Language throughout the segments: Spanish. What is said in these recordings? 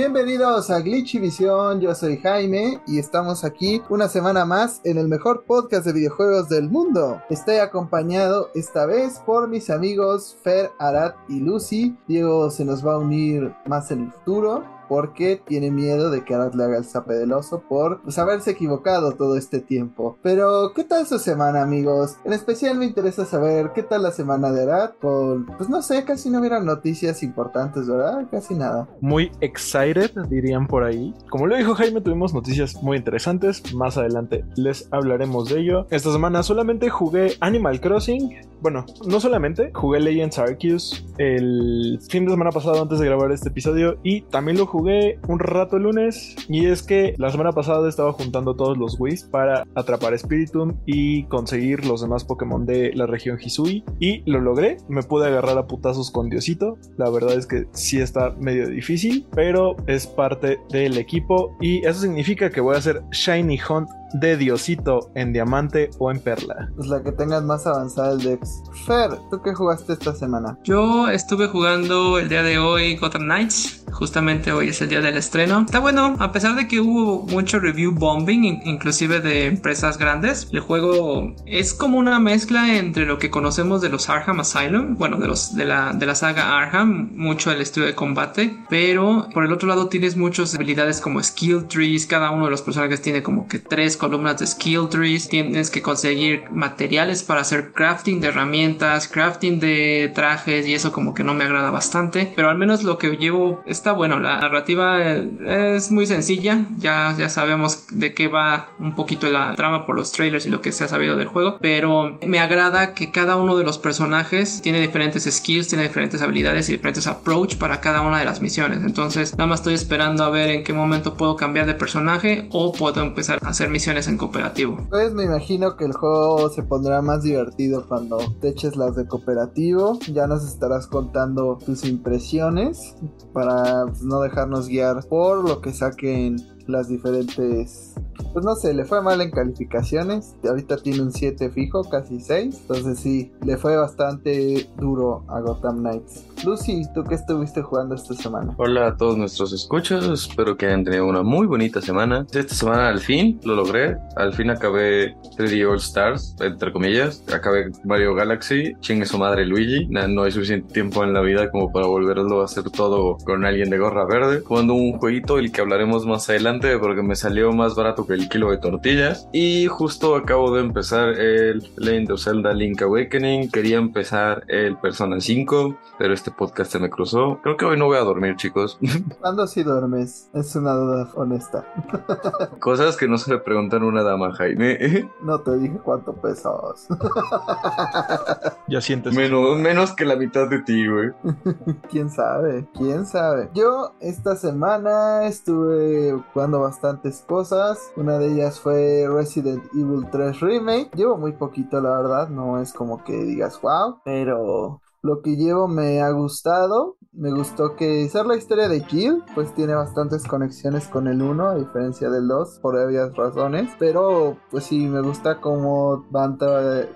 Bienvenidos a Glitchy Visión, yo soy Jaime y estamos aquí una semana más en el mejor podcast de videojuegos del mundo. Estoy acompañado esta vez por mis amigos Fer, Arat y Lucy. Diego se nos va a unir más en el futuro porque tiene miedo de que Arad le haga el zape por pues, haberse equivocado todo este tiempo. Pero, ¿qué tal su semana, amigos? En especial me interesa saber qué tal la semana de Arad. pues no sé, casi no hubieran noticias importantes, ¿verdad? Casi nada. Muy excited, dirían por ahí. Como lo dijo Jaime, tuvimos noticias muy interesantes. Más adelante les hablaremos de ello. Esta semana solamente jugué Animal Crossing. Bueno, no solamente, jugué Legends Arceus el fin de semana pasado antes de grabar este episodio y también lo jugué un rato el lunes y es que la semana pasada estaba juntando todos los Wiis para atrapar Spiritum y conseguir los demás Pokémon de la región Hisui y lo logré. Me pude agarrar a putazos con Diosito. La verdad es que sí está medio difícil, pero es parte del equipo y eso significa que voy a hacer Shiny Hunt de Diosito en diamante o en perla. Pues la que tengas más avanzada el Dex. Fer, ¿tú qué jugaste esta semana? Yo estuve jugando el día de hoy Gotham Knights. Justamente hoy es el día del estreno. Está bueno, a pesar de que hubo mucho review bombing, inclusive de empresas grandes. El juego es como una mezcla entre lo que conocemos de los Arkham Asylum, bueno, de los de la, de la saga Arkham, mucho el estudio de combate, pero por el otro lado tienes muchas habilidades como skill trees. Cada uno de los personajes tiene como que tres columnas de skill trees, tienes que conseguir materiales para hacer crafting de herramientas, crafting de trajes y eso como que no me agrada bastante, pero al menos lo que llevo bueno, la narrativa es muy sencilla, ya, ya sabemos de qué va un poquito la trama por los trailers y lo que se ha sabido del juego, pero me agrada que cada uno de los personajes tiene diferentes skills, tiene diferentes habilidades y diferentes approach para cada una de las misiones, entonces nada más estoy esperando a ver en qué momento puedo cambiar de personaje o puedo empezar a hacer misiones en cooperativo. Pues me imagino que el juego se pondrá más divertido cuando te eches las de cooperativo. Ya nos estarás contando tus impresiones para pues, no dejarnos guiar por lo que saquen las diferentes pues no sé, le fue mal en calificaciones. Ahorita tiene un 7 fijo, casi 6. Entonces sí, le fue bastante duro a Gotham Knights. Lucy, ¿tú qué estuviste jugando esta semana? Hola a todos nuestros escuchas, espero que hayan tenido una muy bonita semana. Esta semana al fin lo logré, al fin acabé 3D All Stars, entre comillas. Acabé Mario Galaxy, chingue su madre Luigi. No hay suficiente tiempo en la vida como para volverlo a hacer todo con alguien de gorra verde. Jugando un jueguito, el que hablaremos más adelante, porque me salió más barato que el kilo de tortillas. Y justo acabo de empezar el Legend of Zelda Link Awakening. Quería empezar el Persona 5, pero este podcast se me cruzó. Creo que hoy no voy a dormir, chicos. ¿Cuándo si duermes? Es una duda honesta. Cosas que no se le preguntan a una dama, Jaime. no te dije cuánto pesas. ya sientes. Menos, menos que la mitad de ti, güey. ¿Quién sabe? ¿Quién sabe? Yo esta semana estuve jugando bastantes cosas. Una de ellas fue Resident Evil 3 Remake. Llevo muy poquito, la verdad. No es como que digas wow. Pero lo que llevo me ha gustado. Me gustó que ser la historia de Jill, pues tiene bastantes conexiones con el 1, a diferencia del 2, por obvias razones. Pero, pues sí, me gusta cómo van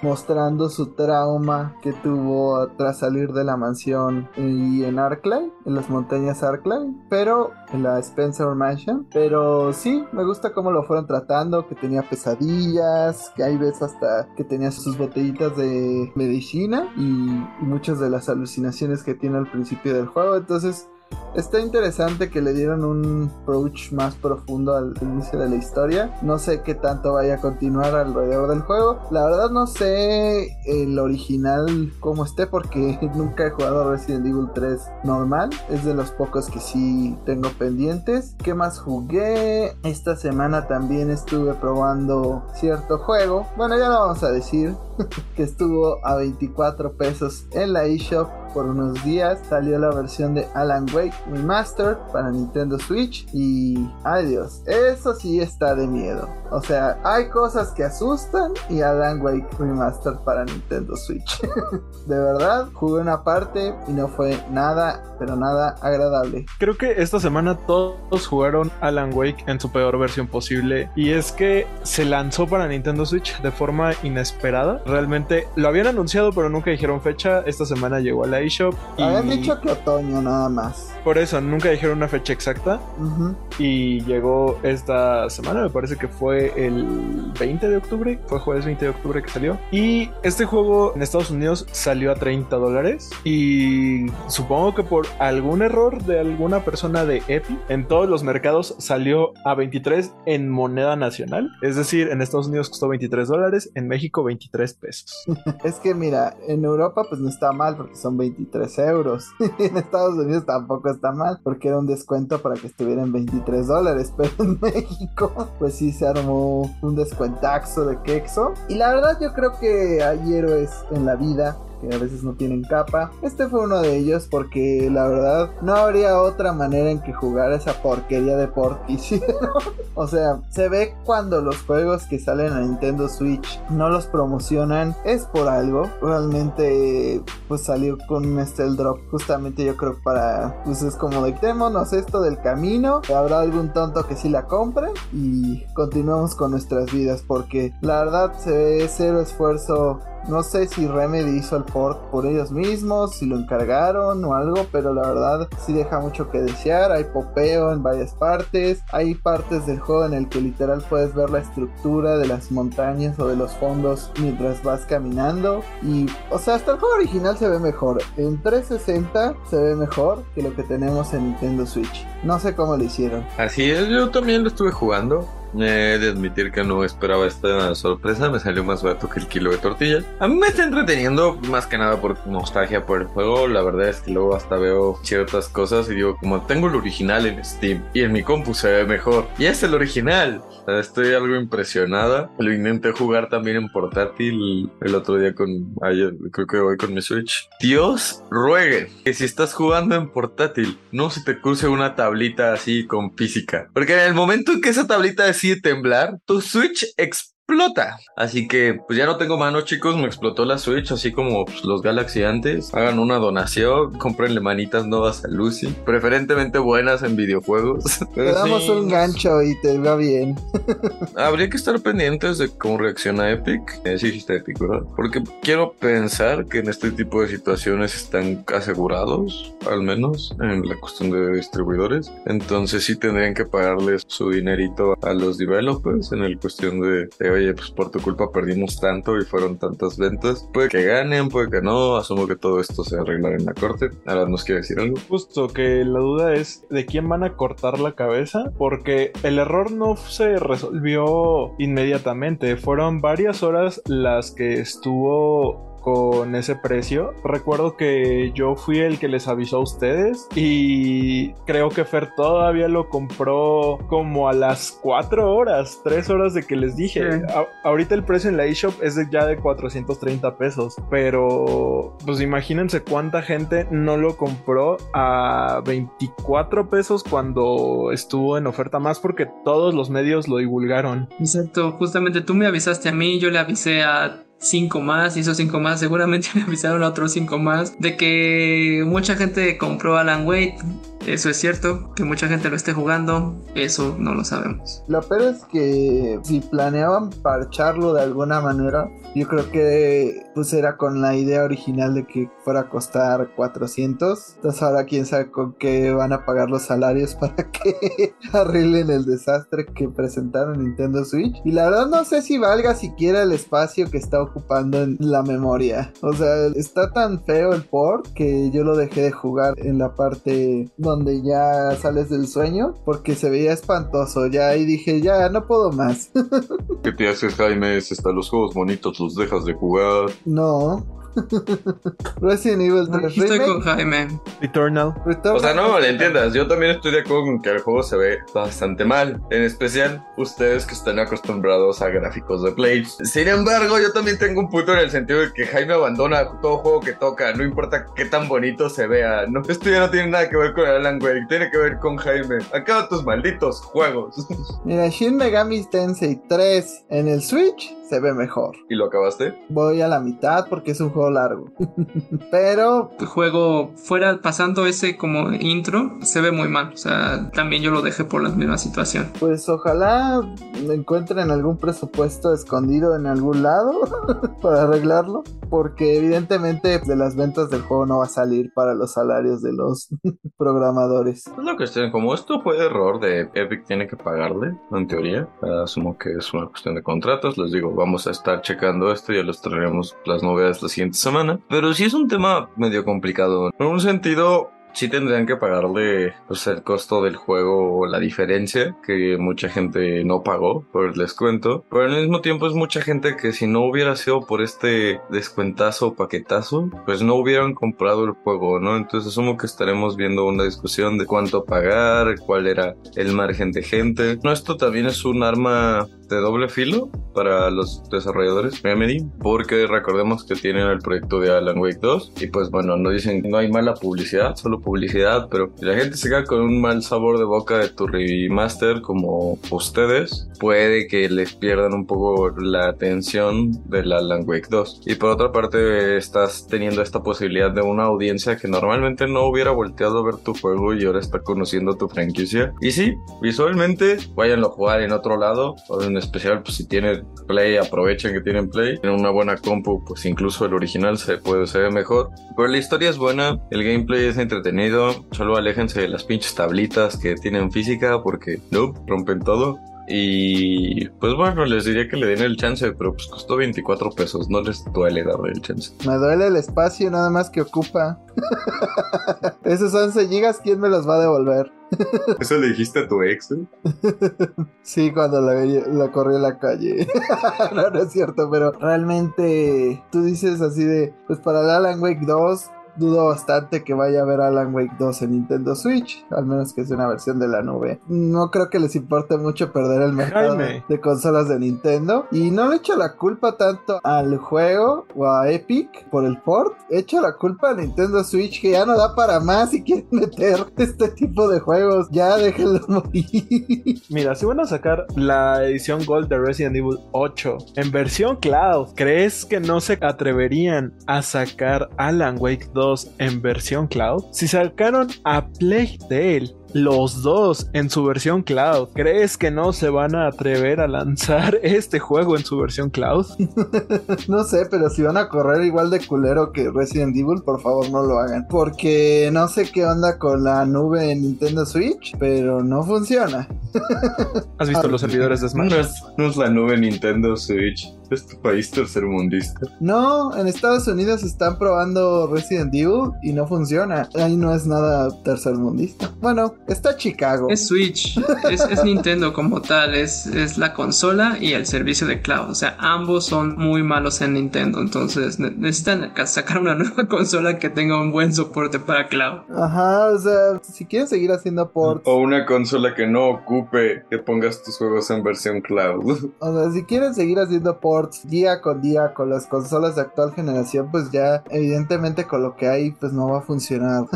mostrando su trauma que tuvo tras salir de la mansión y en Arklay, en las montañas Arklay, pero en la Spencer Mansion. Pero sí, me gusta cómo lo fueron tratando, que tenía pesadillas, que hay veces hasta que tenía sus botellitas de medicina y, y de las alucinaciones que tiene al principio del juego. Entonces, Está interesante que le dieron un approach más profundo al inicio de la historia. No sé qué tanto vaya a continuar alrededor del juego. La verdad no sé el original cómo esté porque nunca he jugado Resident Evil 3 normal. Es de los pocos que sí tengo pendientes. ¿Qué más jugué? Esta semana también estuve probando cierto juego. Bueno, ya lo vamos a decir. que estuvo a 24 pesos en la eShop por unos días. Salió la versión de Alan Wake Remastered para Nintendo Switch y ay Dios, eso sí está de miedo. O sea, hay cosas que asustan y Alan Wake Remastered para Nintendo Switch. de verdad, jugué una parte y no fue nada, pero nada agradable. Creo que esta semana todos jugaron Alan Wake en su peor versión posible y es que se lanzó para Nintendo Switch de forma inesperada realmente lo habían anunciado, pero nunca dijeron fecha. Esta semana llegó a la eShop. y- Habían dicho que otoño nada más. Por eso, nunca dijeron una fecha exacta. Y llegó esta semana, me parece que fue el 20 de octubre. Fue jueves 20 de octubre que salió. Y este juego en Estados Unidos salió a 30 dólares. Y supongo que por algún error de alguna persona de Epic, en todos los mercados salió a 23 en moneda nacional. Es decir, en Estados Unidos costó 23 dólares, en México 23 pesos. Es que mira, en Europa pues no está mal porque son 23 euros. en Estados Unidos tampoco está mal porque era un descuento para que estuvieran 23 dólares. Pero en México pues sí se armó un descuentaxo de quexo. Y la verdad yo creo que hay héroes en la vida que a veces no tienen capa. Este fue uno de ellos porque la verdad no habría otra manera en que jugar esa porquería de port hicieron. o sea, se ve cuando los juegos que salen a Nintendo Switch no los promocionan es por algo. Realmente pues salió con un Stealth Drop justamente yo creo para pues es como de démonos esto del camino. Habrá algún tonto que sí la compre y continuamos con nuestras vidas porque la verdad se ve cero esfuerzo no sé si Remedy hizo el port por ellos mismos, si lo encargaron o algo, pero la verdad sí deja mucho que desear. Hay popeo en varias partes, hay partes del juego en el que literal puedes ver la estructura de las montañas o de los fondos mientras vas caminando. Y, o sea, hasta el juego original se ve mejor. En 360 se ve mejor que lo que tenemos en Nintendo Switch. No sé cómo lo hicieron. Así es, yo también lo estuve jugando. He de admitir que no esperaba esta sorpresa, me salió más barato que el kilo de tortilla. A mí me está entreteniendo más que nada por nostalgia por el juego. La verdad es que luego hasta veo ciertas cosas y digo, como tengo el original en Steam y en mi compu se ve mejor. Y es el original. Estoy algo impresionada. Lo intenté jugar también en portátil el otro día con, ayer, creo que hoy con mi Switch. Dios ruegue que si estás jugando en portátil, no se te cruce una tablita así con física. Porque en el momento en que esa tablita decide temblar, tu Switch explota. Así que, pues ya no tengo mano, chicos. Me explotó la Switch, así como pues, los Galaxy antes. Hagan una donación, cómprenle manitas nuevas a Lucy. Preferentemente buenas en videojuegos. Te Pero damos sí, un gancho y te va bien. Habría que estar pendientes de cómo reacciona Epic. Eh, sí, dijiste Epic, ¿verdad? Porque quiero pensar que en este tipo de situaciones están asegurados, al menos en la cuestión de distribuidores. Entonces sí tendrían que pagarles su dinerito a los developers en el cuestión de, de, pues por tu culpa perdimos tanto y fueron tantas ventas. Puede que ganen, puede que no. Asumo que todo esto se arreglará en la corte. Ahora nos quiere decir algo. Justo que la duda es de quién van a cortar la cabeza, porque el error no se resolvió inmediatamente. Fueron varias horas las que estuvo con ese precio. Recuerdo que yo fui el que les avisó a ustedes y creo que Fer todavía lo compró como a las 4 horas, 3 horas de que les dije. Sí. Ahorita el precio en la eShop es de ya de 430 pesos, pero pues imagínense cuánta gente no lo compró a 24 pesos cuando estuvo en oferta más porque todos los medios lo divulgaron. Exacto, justamente tú me avisaste a mí, yo le avisé a cinco más y esos cinco más seguramente me avisaron a otros cinco más de que mucha gente compró Alan Wake. Eso es cierto, que mucha gente lo esté jugando, eso no lo sabemos. Lo peor es que si planeaban parcharlo de alguna manera, yo creo que pues era con la idea original de que fuera a costar 400. Entonces ahora quién sabe con qué van a pagar los salarios para que arreglen el desastre que presentaron Nintendo Switch. Y la verdad no sé si valga siquiera el espacio que está ocupando en la memoria. O sea, está tan feo el port que yo lo dejé de jugar en la parte donde ya sales del sueño porque se veía espantoso ya y dije ya no puedo más. ¿Qué te haces, Jaime? Es hasta los juegos bonitos los dejas de jugar. no. Resident Evil 3 Aquí estoy Remake, con Jaime. Returnal. Return O sea, no, le entiendas. Yo también estoy de acuerdo con que el juego se ve bastante mal. En especial, ustedes que están acostumbrados a gráficos de Play. Sin embargo, yo también tengo un punto en el sentido de que Jaime abandona todo juego que toca. No importa qué tan bonito se vea. No, esto ya no tiene nada que ver con Alan Wake. Tiene que ver con Jaime. Acaba tus malditos juegos. Mira, Shin Megami Tensei 3 en el Switch se ve mejor. ¿Y lo acabaste? Voy a la mitad porque es un juego largo. Pero El juego fuera pasando ese como intro se ve muy mal. O sea, también yo lo dejé por la misma situación. pues ojalá encuentren algún presupuesto escondido en algún lado para arreglarlo. Porque evidentemente de las ventas del juego no va a salir para los salarios de los programadores. Es la cuestión, como esto fue error de Epic tiene que pagarle, en teoría, asumo que es una cuestión de contratos, les digo, vamos a estar checando esto, ya les traeremos las novedades la siguiente semana, pero sí es un tema medio complicado, en un sentido... Sí tendrían que pagarle pues, el costo del juego o la diferencia que mucha gente no pagó por el descuento. Pero al mismo tiempo es mucha gente que si no hubiera sido por este descuentazo o paquetazo, pues no hubieran comprado el juego, ¿no? Entonces asumo que estaremos viendo una discusión de cuánto pagar, cuál era el margen de gente. No, esto también es un arma de doble filo para los desarrolladores Remedy, porque recordemos que tienen el proyecto de Alan Wake 2 y pues bueno, no dicen no hay mala publicidad, solo publicidad, pero si la gente se queda con un mal sabor de boca de tu remaster como ustedes, puede que les pierdan un poco la atención del Alan Wake 2. Y por otra parte, estás teniendo esta posibilidad de una audiencia que normalmente no hubiera volteado a ver tu juego y ahora está conociendo tu franquicia. Y sí, visualmente, váyanlo a jugar en otro lado, o en especial pues si tienen Play, aprovechen que tienen Play. En una buena compu, pues incluso el original se puede se ve mejor. Pero la historia es buena, el gameplay es entretenido, solo aléjense de las pinches tablitas que tienen física porque no, rompen todo. Y pues bueno, les diría que le den el chance, pero pues costó 24 pesos, no les duele darle el chance. Me duele el espacio nada más que ocupa. Esos 11 gigas, ¿quién me los va a devolver? ¿Eso le dijiste a tu ex? eh? Sí, cuando la, la corrí a la calle. no, no es cierto, pero realmente tú dices así de, pues para el Alan Wake 2 dudo bastante que vaya a haber Alan Wake 2 en Nintendo Switch, al menos que sea una versión de la nube. No creo que les importe mucho perder el mercado Jaime. de consolas de Nintendo y no le echo la culpa tanto al juego o a Epic por el port, echo la culpa a Nintendo Switch que ya no da para más y quieren meter este tipo de juegos. Ya déjenlo morir. Mira, si van a sacar la edición Gold de Resident Evil 8 en versión cloud, ¿crees que no se atreverían a sacar Alan Wake 2 en versión cloud? Si sacaron a Plague Tale los dos en su versión cloud, ¿crees que no se van a atrever a lanzar este juego en su versión cloud? No sé, pero si van a correr igual de culero que Resident Evil, por favor no lo hagan. Porque no sé qué onda con la nube en Nintendo Switch, pero no funciona. ¿Has visto los servidores de No Smash? es, no es la nube Nintendo Switch, es tu país tercermundista. No, en Estados Unidos están probando Resident Evil y no funciona. Ahí no es nada tercermundista. Bueno, está Chicago. Es Switch, es, es Nintendo como tal, es, es la consola y el servicio de cloud. O sea, ambos son muy malos en Nintendo. Entonces ne- necesitan ca- sacar una nueva consola que tenga un buen soporte para cloud. Ajá, o sea, si quieren seguir haciendo ports, O una consola que no ocupe que pongas tus juegos en versión cloud. O sea, si quieren seguir haciendo ports día con día con las consolas de actual generación, pues ya evidentemente con lo que hay, pues no va a funcionar.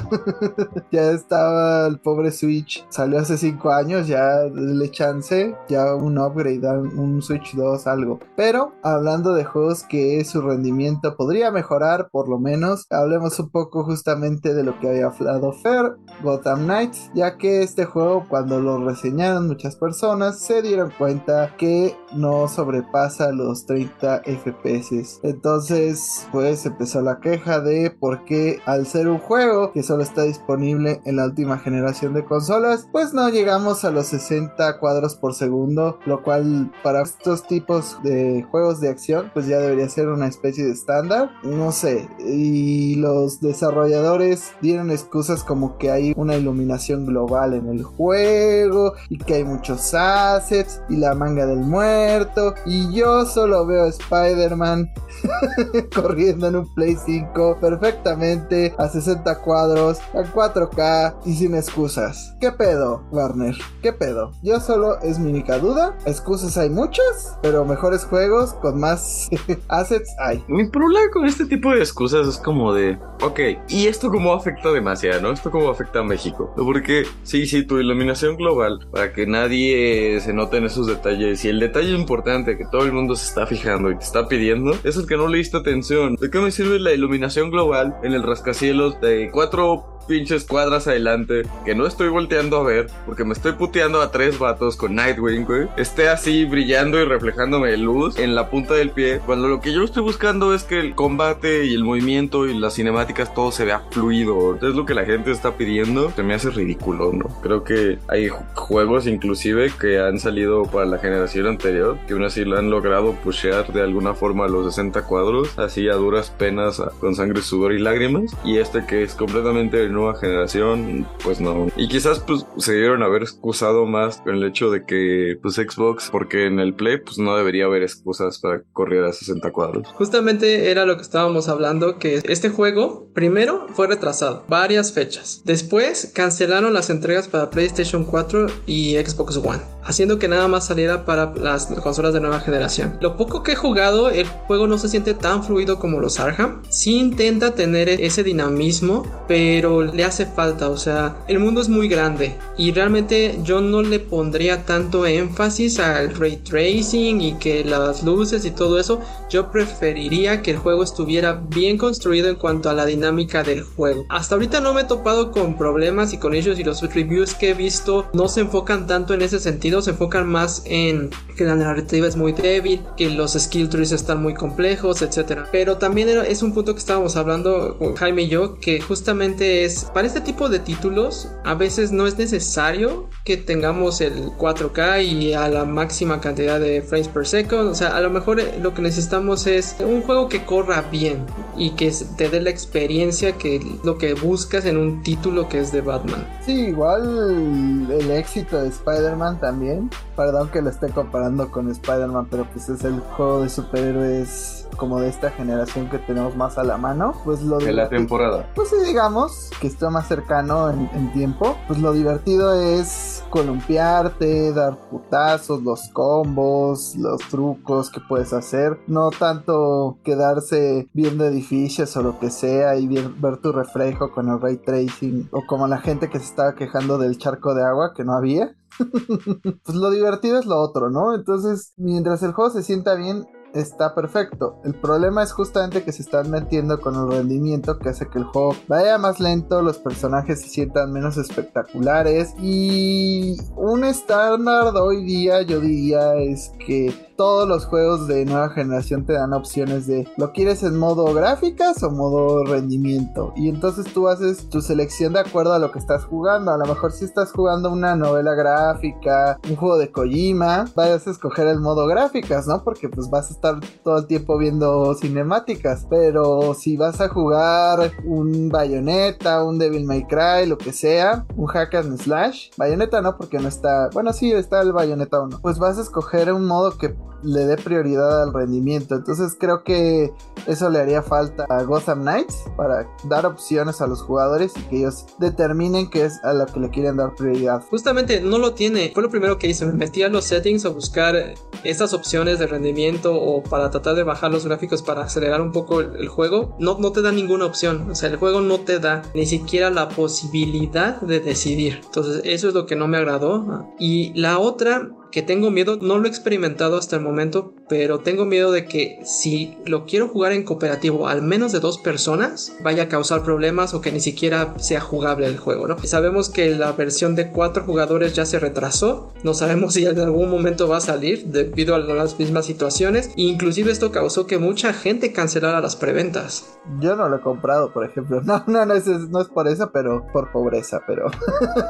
ya estaba el pobre Switch, salió hace 5 años, ya le chance, ya un upgrade, un Switch 2, algo. Pero hablando de juegos que su rendimiento podría mejorar, por lo menos, hablemos un poco justamente de lo que había hablado Fer, Gotham Knights, ya que este juego cuando lo reseñaron muchas personas se dieron cuenta que no sobrepasa los 30 FPS. Entonces, pues empezó la queja de por qué al ser un juego que solo está disponible en la última generación de consolas, pues no llegamos a los 60 cuadros por segundo, lo cual para estos tipos de juegos de acción, pues ya debería ser una especie de estándar. No sé, y los desarrolladores dieron excusas como que hay una iluminación global en el juego y que hay muchos assets y la manga del muerto y yo solo veo a Spider-Man corriendo en un Play 5 perfectamente a 60 cuadros, a 4K y sin excusas. ¿Qué pedo, Warner? ¿Qué pedo? Yo solo es mi única duda. Excusas hay muchas, pero mejores juegos con más assets hay. Mi problema con este tipo de excusas es como de, ok, ¿y esto cómo afecta demasiado, no? ¿Esto cómo afecta a México? Porque, sí, sí, tu iluminación global, para que nadie se note en esos detalles, y el detalle importante que todo el mundo se está fijando y te está pidiendo, es el que no le diste atención. ¿De qué me sirve la iluminación global en el rascacielos de cuatro pinches cuadras adelante, que no estoy volteando a ver, porque me estoy puteando a tres vatos con Nightwing, güey, esté así brillando y reflejándome luz en la punta del pie, cuando lo que yo estoy buscando es que el combate y el movimiento y las cinemáticas todo se vea fluido. Es lo que la gente está pidiendo. Se me hace ridículo, ¿no? Creo que hay juegos inclusive que han salido para la generación anterior, que aún así lo han logrado pushear de alguna forma a los 60 cuadros, así a duras penas, con sangre, sudor y lágrimas. Y este que es completamente nueva generación, pues no. Y quizás pues se dieron haber excusado más con el hecho de que pues Xbox, porque en el Play pues no debería haber excusas para correr a 60 cuadros. Justamente era lo que estábamos hablando, que este juego primero fue retrasado varias fechas. Después cancelaron las entregas para PlayStation 4 y Xbox One, haciendo que nada más saliera para las consolas de nueva generación. Lo poco que he jugado, el juego no se siente tan fluido como los Arkham. Sí intenta tener ese dinamismo, pero le hace falta, o sea, el mundo es muy grande y realmente yo no le pondría tanto énfasis al ray tracing y que las luces y todo eso, yo preferiría que el juego estuviera bien construido en cuanto a la dinámica del juego. Hasta ahorita no me he topado con problemas y con ellos y los reviews que he visto no se enfocan tanto en ese sentido, se enfocan más en que la narrativa es muy débil, que los skill trees están muy complejos, etcétera. Pero también es un punto que estábamos hablando Jaime y yo que justamente es para este tipo de títulos a veces no es necesario que tengamos el 4K y a la máxima cantidad de frames per second. O sea, a lo mejor eh, lo que necesitamos es un juego que corra bien y que te dé la experiencia que lo que buscas en un título que es de Batman. Sí, igual el éxito de Spider-Man también. Perdón que lo esté comparando con Spider-Man, pero pues es el juego de superhéroes como de esta generación que tenemos más a la mano, pues lo de la temporada. Pues sí, digamos que está más cercano en, tiempo. Pues lo divertido es columpiarte, dar putazos, los combos, los trucos que puedes hacer. No tanto quedarse viendo edificios o lo que sea y ver tu reflejo con el ray tracing o como la gente que se estaba quejando del charco de agua que no había. pues lo divertido es lo otro, ¿no? Entonces, mientras el juego se sienta bien, está perfecto. El problema es justamente que se están metiendo con el rendimiento que hace que el juego vaya más lento, los personajes se sientan menos espectaculares y un estándar hoy día yo diría es que todos los juegos de nueva generación te dan opciones de lo quieres en modo gráficas o modo rendimiento. Y entonces tú haces tu selección de acuerdo a lo que estás jugando. A lo mejor si estás jugando una novela gráfica, un juego de Kojima, vas a escoger el modo gráficas, ¿no? Porque pues vas a estar todo el tiempo viendo cinemáticas. Pero si vas a jugar un Bayonetta, un Devil May Cry, lo que sea, un hack and slash, Bayonetta no porque no está, bueno sí está el Bayonetta 1, pues vas a escoger un modo que le dé prioridad al rendimiento. Entonces creo que eso le haría falta a Gotham Knights para dar opciones a los jugadores y que ellos determinen qué es a lo que le quieren dar prioridad. Justamente no lo tiene. Fue lo primero que hice. Me metí a los settings a buscar estas opciones de rendimiento o para tratar de bajar los gráficos para acelerar un poco el, juego. No, no te da ninguna opción. O sea, el juego no te da ni siquiera la posibilidad de decidir. Entonces eso es lo que no me agradó. Y la otra que tengo miedo, no lo he experimentado hasta el momento, pero tengo miedo de que si lo quiero jugar en cooperativo al menos de dos personas, vaya a causar problemas o que ni siquiera sea jugable el juego, ¿no? Sabemos que la versión de cuatro jugadores ya se retrasó, no sabemos si en algún momento va a salir debido a las mismas situaciones, e inclusive esto causó que mucha gente cancelara las preventas. Yo no lo he comprado, por ejemplo. No, no, no es, no es por eso, pero por pobreza, pero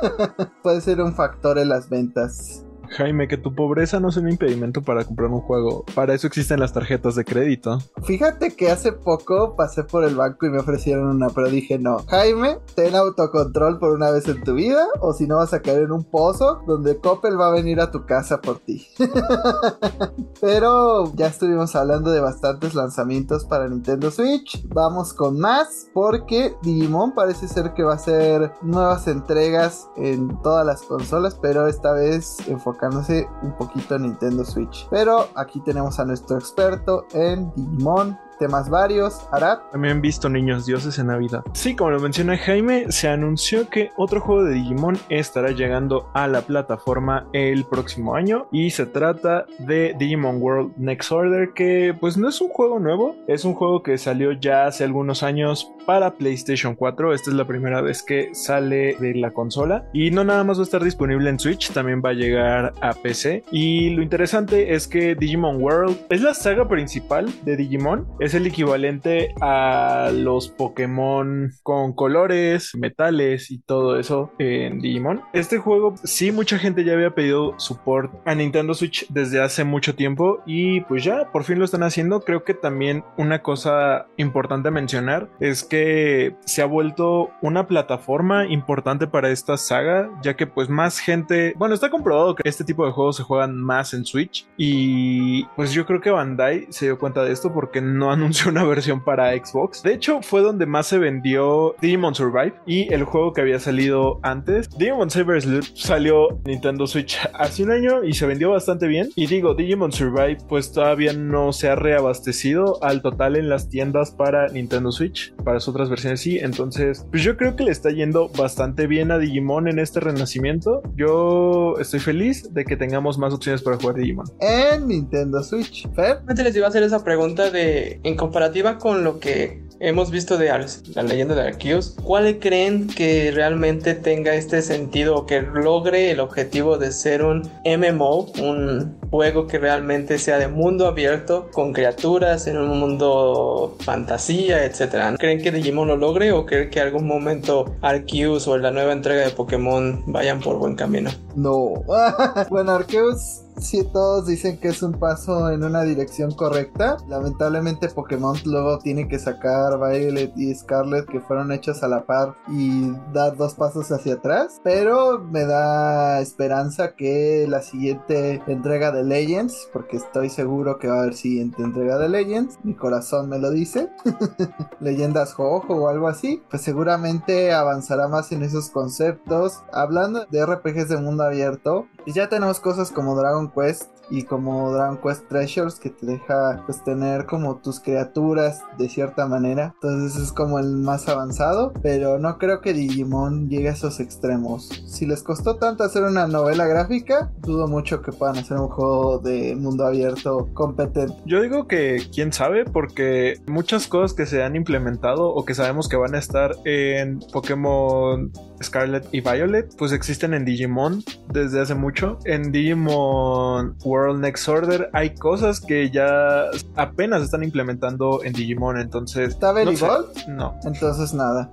puede ser un factor en las ventas. Jaime, que tu pobreza no es un impedimento para comprar un juego. Para eso existen las tarjetas de crédito. Fíjate que hace poco pasé por el banco y me ofrecieron una, pero dije no. Jaime, ten autocontrol por una vez en tu vida, o si no vas a caer en un pozo donde Coppel va a venir a tu casa por ti. pero ya estuvimos hablando de bastantes lanzamientos para Nintendo Switch. Vamos con más, porque Digimon parece ser que va a ser nuevas entregas en todas las consolas, pero esta vez enfocado enfocándose un poquito en Nintendo Switch. Pero aquí tenemos a nuestro experto en Digimon, temas varios. Arad. También visto niños dioses en Navidad. Sí, como lo menciona Jaime, se anunció que otro juego de Digimon estará llegando a la plataforma el próximo año y se trata de Digimon World Next Order, que pues no es un juego nuevo, es un juego que salió ya hace algunos años para PlayStation 4. Esta es la primera vez que sale de la consola y no nada más va a estar disponible en Switch, también va a llegar a PC. Y lo interesante es que Digimon World es la saga principal de Digimon, el equivalente a los Pokémon con colores, metales y todo eso en Digimon. Este juego, sí, mucha gente ya había pedido support a Nintendo Switch desde hace mucho tiempo y pues ya por fin lo están haciendo. Creo que también una cosa importante a mencionar es que se ha vuelto una plataforma importante para esta saga, ya que pues más gente, bueno, está comprobado que este tipo de juegos se juegan más en Switch y pues yo creo que Bandai se dio cuenta de esto porque no anunció una versión para Xbox. De hecho, fue donde más se vendió Digimon Survive y el juego que había salido antes. Digimon Saber salió Nintendo Switch hace un año y se vendió bastante bien. Y digo, Digimon Survive pues todavía no se ha reabastecido al total en las tiendas para Nintendo Switch, para sus otras versiones sí. Entonces, pues yo creo que le está yendo bastante bien a Digimon en este renacimiento. Yo estoy feliz de que tengamos más opciones para jugar Digimon. En Nintendo Switch. Fer. Antes les iba a hacer esa pregunta de, en comparativa con lo que hemos visto de la leyenda de Arceus, ¿cuál creen que realmente tenga este sentido o que logre el objetivo de ser un MMO, un juego que realmente sea de mundo abierto con criaturas en un mundo fantasía, etcétera? ¿Creen que Digimon lo logre o creen que algún momento Arceus o la nueva entrega de Pokémon vayan por buen camino? No. bueno, Arceus si todos dicen que es un paso en una dirección correcta. Lamentablemente Pokémon luego tiene que sacar Violet y Scarlet que fueron hechos a la par y dar dos pasos hacia atrás. Pero me da esperanza que la siguiente entrega de Legends, porque estoy seguro que va a haber siguiente entrega de Legends, mi corazón me lo dice, leyendas Jojo o algo así, pues seguramente avanzará más en esos conceptos. Hablando de RPGs de mundo abierto, ya tenemos cosas como Dragon Quest y como Dragon Quest Treasures que te deja pues tener como tus criaturas de cierta manera. Entonces es como el más avanzado pero no creo que Digimon llegue a esos extremos. Si les costó tanto hacer una novela gráfica dudo mucho que puedan hacer un juego de mundo abierto competente. Yo digo que quién sabe porque muchas cosas que se han implementado o que sabemos que van a estar en Pokémon Scarlet y Violet pues existen en Digimon desde hace mucho en Digimon World Next Order hay cosas que ya apenas están implementando en Digimon, entonces... ¿Está Belly no, no. Entonces nada.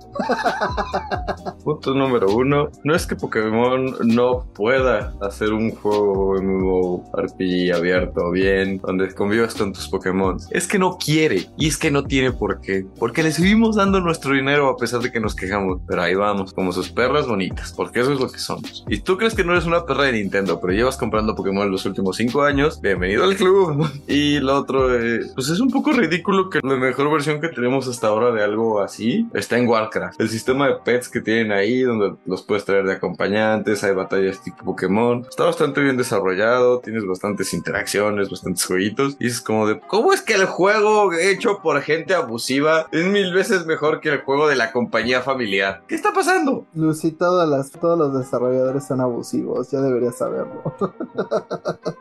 Punto número uno. No es que Pokémon no pueda hacer un juego en RPG abierto bien, donde convivas con tus Pokémon. Es que no quiere y es que no tiene por qué. Porque le seguimos dando nuestro dinero a pesar de que nos quejamos. Pero ahí vamos, como sus perras bonitas, porque eso es lo que somos. Y tú crees que no eres una perra de Nintendo, pero llevas comprando Pokémon los últimos cinco años, bienvenido al club. Y lo otro, eh, pues es un poco ridículo que la mejor versión que tenemos hasta ahora de algo así está en Warcraft. El sistema de pets que tienen ahí, donde los puedes traer de acompañantes, hay batallas tipo Pokémon, está bastante bien desarrollado, tienes bastantes interacciones, bastantes jueguitos. Y es como de, ¿cómo es que el juego hecho por gente abusiva es mil veces mejor que el juego de la compañía familiar? ¿Qué está pasando? Lucy, todas las, todos los desarrolladores son abusivos, ya deberías saberlo.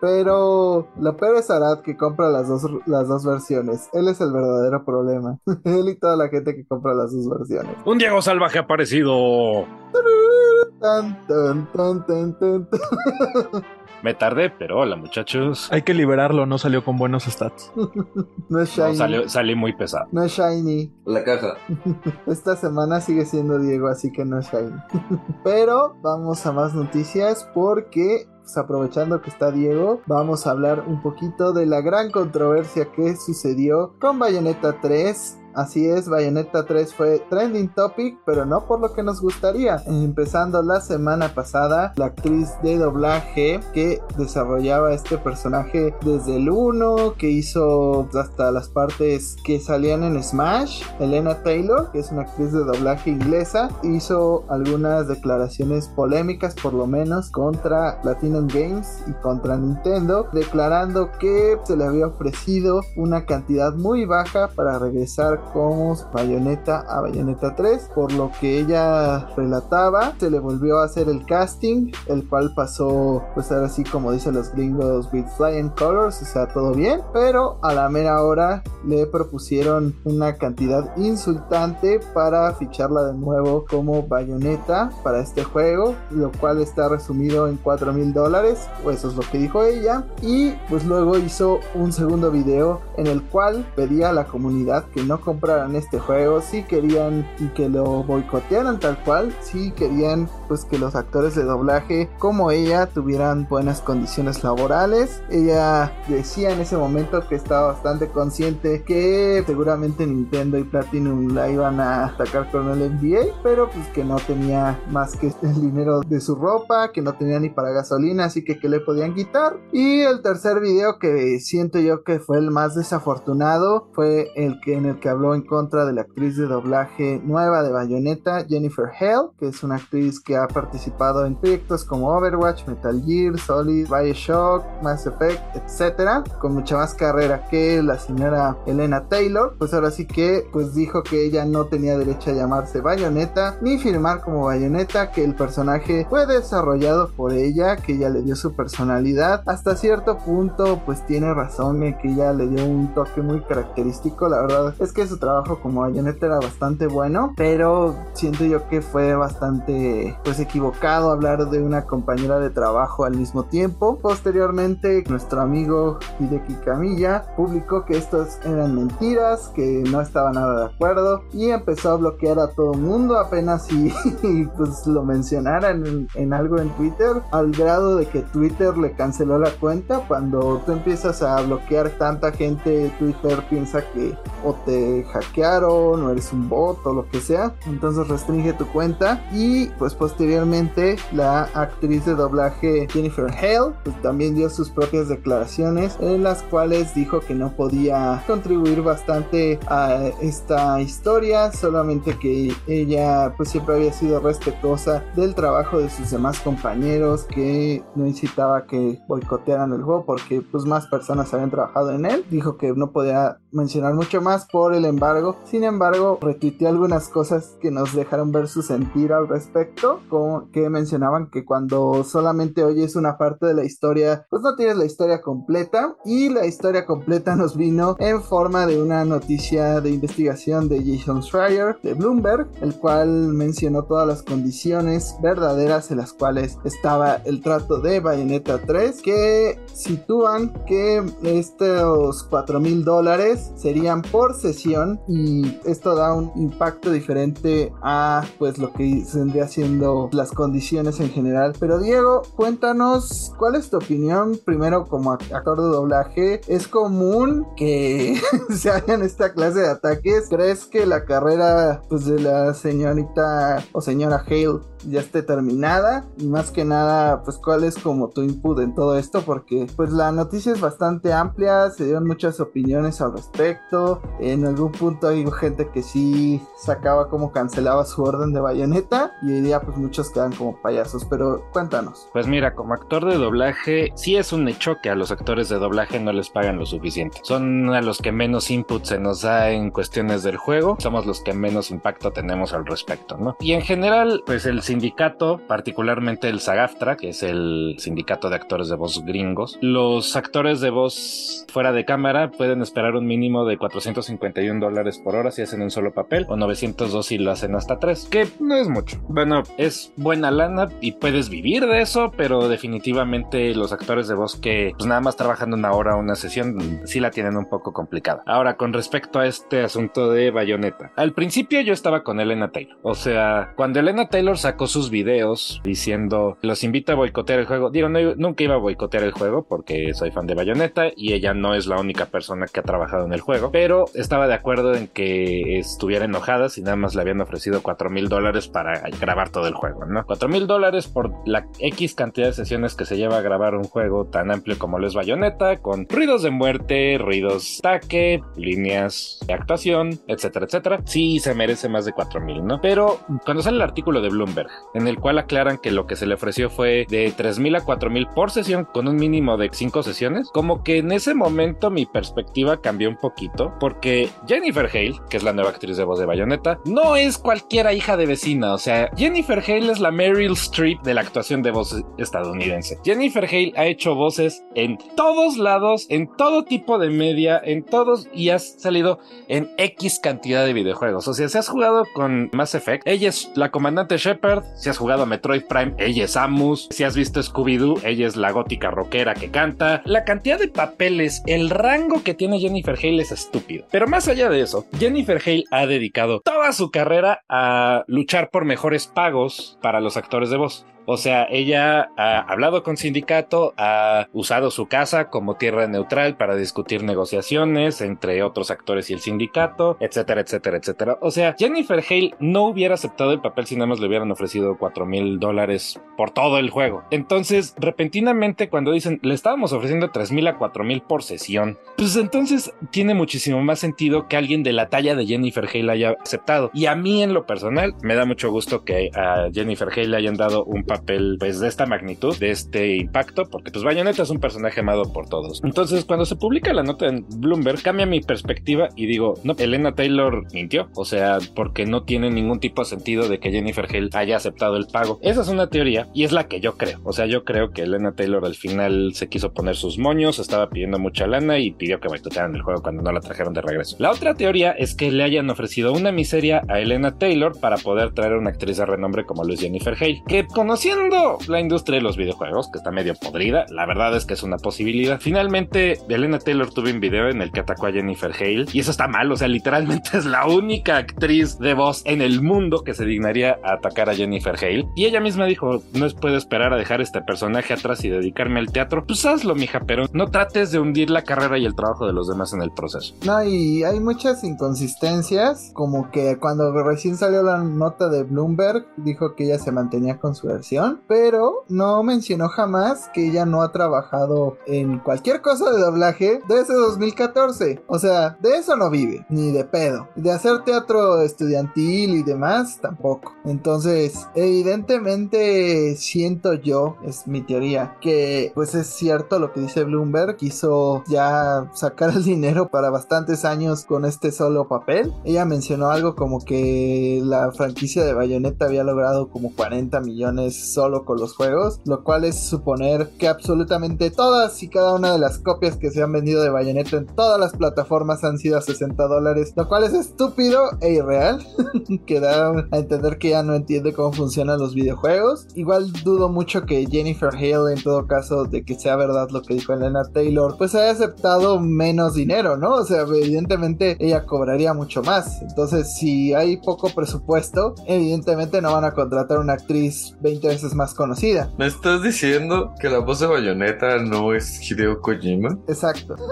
Pero lo peor es Arad que compra las dos, las dos versiones. Él es el verdadero problema. Él y toda la gente que compra las dos versiones. Un Diego Salvaje aparecido. Me tardé, pero hola muchachos. Hay que liberarlo, no salió con buenos stats. no es shiny. No, salí muy pesado. No es shiny. La caja. Esta semana sigue siendo Diego, así que no es shiny. pero vamos a más noticias porque pues aprovechando que está Diego, vamos a hablar un poquito de la gran controversia que sucedió con Bayonetta 3 Así es, Bayonetta 3 fue trending topic, pero no por lo que nos gustaría. Empezando la semana pasada, la actriz de doblaje que desarrollaba este personaje desde el 1, que hizo hasta las partes que salían en Smash, Elena Taylor, que es una actriz de doblaje inglesa, hizo algunas declaraciones polémicas por lo menos contra Platinum Games y contra Nintendo, declarando que se le había ofrecido una cantidad muy baja para regresar como Bayonetta a Bayonetta 3, por lo que ella relataba, se le volvió a hacer el casting, el cual pasó pues ahora sí como dicen los gringos with flying colors, o sea, todo bien, pero a la mera hora le propusieron una cantidad insultante para ficharla de nuevo como Bayonetta para este juego, lo cual está resumido en 4 mil dólares, o eso es lo que dijo ella, y pues luego hizo un segundo video en el cual pedía a la comunidad que no compraran este juego si querían y que lo boicotearan tal cual, si querían pues que los actores de doblaje como ella tuvieran buenas condiciones laborales. Ella decía en ese momento que estaba bastante consciente que seguramente Nintendo y Platinum la iban a atacar con el NBA, pero pues que no tenía más que el dinero de su ropa, que no tenía ni para gasolina, así que que le podían quitar. Y el tercer video que siento yo que fue el más desafortunado fue el que en el que habló en contra de la actriz de doblaje nueva de Bayonetta, Jennifer Hale, que es una actriz que ha participado en proyectos como Overwatch, Metal Gear, Solid, Bioshock, Mass Effect, etcétera, con mucha más carrera que la señora Elena Taylor. Pues ahora sí que pues dijo que ella no tenía derecho a llamarse Bayonetta ni firmar como Bayonetta, que el personaje fue desarrollado por ella, que ella le dio su personalidad. Hasta cierto punto pues tiene razón en que ella le dio un toque muy característico. La verdad es que su trabajo como Bayonetta era bastante bueno, pero siento yo que fue bastante pues equivocado hablar de una compañera de trabajo al mismo tiempo. Posteriormente, nuestro amigo Hideki Kamiya publicó que estos eran mentiras, que no estaba nada de acuerdo y empezó a bloquear a todo mundo apenas si pues lo mencionaran en, en algo en Twitter, al grado de que Twitter le canceló la cuenta. Cuando tú empiezas a bloquear tanta gente, Twitter piensa que o te hackearon o eres un bot o lo que sea. Entonces restringe tu cuenta y pues posteriormente la actriz de doblaje Jennifer Hale pues también dio sus propias declaraciones en las cuales dijo que no podía contribuir bastante a esta historia, solamente que ella pues siempre había sido respetuosa del trabajo de sus demás compañeros, que no incitaba que boicotearan el juego porque pues más personas habían trabajado en él. Dijo que no podía mencionar mucho más por el embargo. Sin embargo, retuiteé algunas cosas que nos dejaron ver su sentir al respecto, como que mencionaban que cuando solamente oyes una parte de la historia, pues no tienes la historia completa y la historia completa nos vino en forma de una noticia de investigación de Jason Schreier de Bloomberg, el cual mencionó todas las condiciones verdaderas en las cuales estaba el trato de Bayonetta 3 que sitúan que estos 4 mil dólares serían por sesión y esto da un impacto diferente a pues lo que vendría siendo las condiciones en general. Pero Diego, cuéntanos cuál es tu opinión primero como actor de doblaje. ¿Es común que se hagan esta clase de ataques? ¿Crees que la carrera pues de la señorita o señora Hale ya esté terminada? Y más que nada, pues cuál es como tu input en todo esto porque pues la noticia es bastante amplia, se dieron muchas opiniones al respecto. En algún punto hay gente que sí sacaba como cancelaba su orden de bayoneta y hoy día pues muchos quedan como payasos, pero cuéntanos. Pues mira, como actor de doblaje, sí es un hecho que a los actores de doblaje no les pagan lo suficiente. Son a los que menos input se nos da en cuestiones del juego, somos los que menos impacto tenemos al respecto, ¿no? Y en general, pues el sindicato, particularmente el SAGAFTRA, que es el sindicato de actores de voz gringos, los actores de voz fuera de cámara pueden esperar un mínimo de 451 dólares por hora si hacen un solo papel o 902 si lo hacen hasta tres, que no es mucho. Bueno, es buena lana y puedes vivir de eso, pero definitivamente los actores de voz que pues nada más trabajan una hora una sesión sí la tienen un poco complicada. Ahora, con respecto a este asunto de Bayonetta, al principio yo estaba con Elena Taylor, o sea, cuando Elena Taylor sacó sus videos diciendo, los invito a boicotear el juego. Digo, nunca iba a boicotear el juego porque soy fan de Bayonetta y ella no es la única persona que ha trabajado en el juego, pero estaba de acuerdo en que estuviera enojada si nada más le habían ofrecido 4 mil dólares para grabar todo el juego, ¿no? 4 mil dólares por la X cantidad de sesiones que se lleva a grabar un juego tan amplio como lo es Bayonetta, con ruidos de muerte, ruidos de ataque, líneas de actuación, etcétera, etcétera. Sí se merece más de 4 mil, ¿no? Pero cuando sale el artículo de Bloomberg, en el cual aclaran que lo que se le ofreció fue de 3 mil a 4 mil por sesión con un mínimo de 5 sesiones, como que en ese momento mi perspectiva cambió un poquito, porque Jennifer Hale, que es la nueva actriz de voz de Bayonetta, no es cualquiera hija de vecina, o sea, Jennifer Hale es la Meryl Streep de la actuación de voz estadounidense. Jennifer Hale ha hecho voces en todos lados, en todo tipo de media, en todos y has salido en X cantidad de videojuegos. O sea, si has jugado con Mass Effect, ella es la comandante Shepard, si has jugado a Metroid Prime, ella es Samus, si has visto Scooby-Doo, ella es la gótica rockera que canta. La cantidad de papeles, el rango que tiene Jennifer Hale es estúpido. Pero más allá de eso, Jennifer Hale ha dedicado toda su carrera a luchar por mejores pagos para los actores de voz. O sea, ella ha hablado con sindicato, ha usado su casa como tierra neutral para discutir negociaciones entre otros actores y el sindicato, etcétera, etcétera, etcétera. O sea, Jennifer Hale no hubiera aceptado el papel si nada más le hubieran ofrecido 4 mil dólares por todo el juego. Entonces, repentinamente, cuando dicen le estábamos ofreciendo 3 mil a 4 mil por sesión, pues entonces tiene muchísimo más sentido que alguien de la talla de Jennifer Hale haya aceptado. Y a mí, en lo personal, me da mucho gusto que a Jennifer Hale le hayan dado un papel pues de esta magnitud, de este impacto, porque pues Bayonetta es un personaje amado por todos. Entonces cuando se publica la nota en Bloomberg cambia mi perspectiva y digo, no, Elena Taylor mintió, o sea, porque no tiene ningún tipo de sentido de que Jennifer Hale haya aceptado el pago. Esa es una teoría y es la que yo creo. O sea, yo creo que Elena Taylor al final se quiso poner sus moños, estaba pidiendo mucha lana y pidió que boicotearan el juego cuando no la trajeron de regreso. La otra teoría es que le hayan ofrecido una miseria a Elena Taylor para poder traer una actriz de renombre como lo es Jennifer Hale, que conociendo la industria de los videojuegos, que está medio podrida, la verdad es que es una posibilidad. Finalmente, Elena Taylor tuvo un video en el que atacó a Jennifer Hale, y eso está mal, o sea, literalmente es la única actriz de voz en el mundo que se dignaría a atacar a Jennifer Hale. Y ella misma dijo, no puedo esperar a dejar este personaje atrás y dedicarme al teatro. Pues hazlo, mija, pero no trates de hundir la carrera y el trabajo de los demás en el proceso. No, y hay muchas inconsistencias, como que cuando recién salió la nota de Bloomberg, dijo que ella se mantenía con su versión, pero no mencionó jamás que ella no ha trabajado en cualquier cosa de doblaje desde 2014. O sea, de eso no vive, ni de pedo. De hacer teatro estudiantil y demás, tampoco. Entonces, evidentemente siento yo, es mi teoría, que pues es cierto lo que dice Bloomberg, quiso ya sacar el dinero para bastantes años con este solo papel. Ella mencionó algo como que la franquicia de Bayonetta había logrado como 40 millones solo con los juegos, lo cual es suponer que absolutamente todas y cada una de las copias que se han vendido de Bayonetta en todas las plataformas han sido a 60 dólares, lo cual es estúpido e irreal, que da a entender que ya no entiende cómo funcionan los videojuegos. Igual dudo mucho que Jennifer Hale, en todo caso, de que sea verdad lo que dijo Elena Taylor, pues haya aceptado menos dinero, ¿no? O sea, evidentemente ella cobraría mucho más. Entonces, si hay poco presupuesto, evidentemente no van a contratar una actriz 20 veces más conocida. ¿Me estás diciendo que la voz de Bayonetta no es Hideo Kojima? Exacto.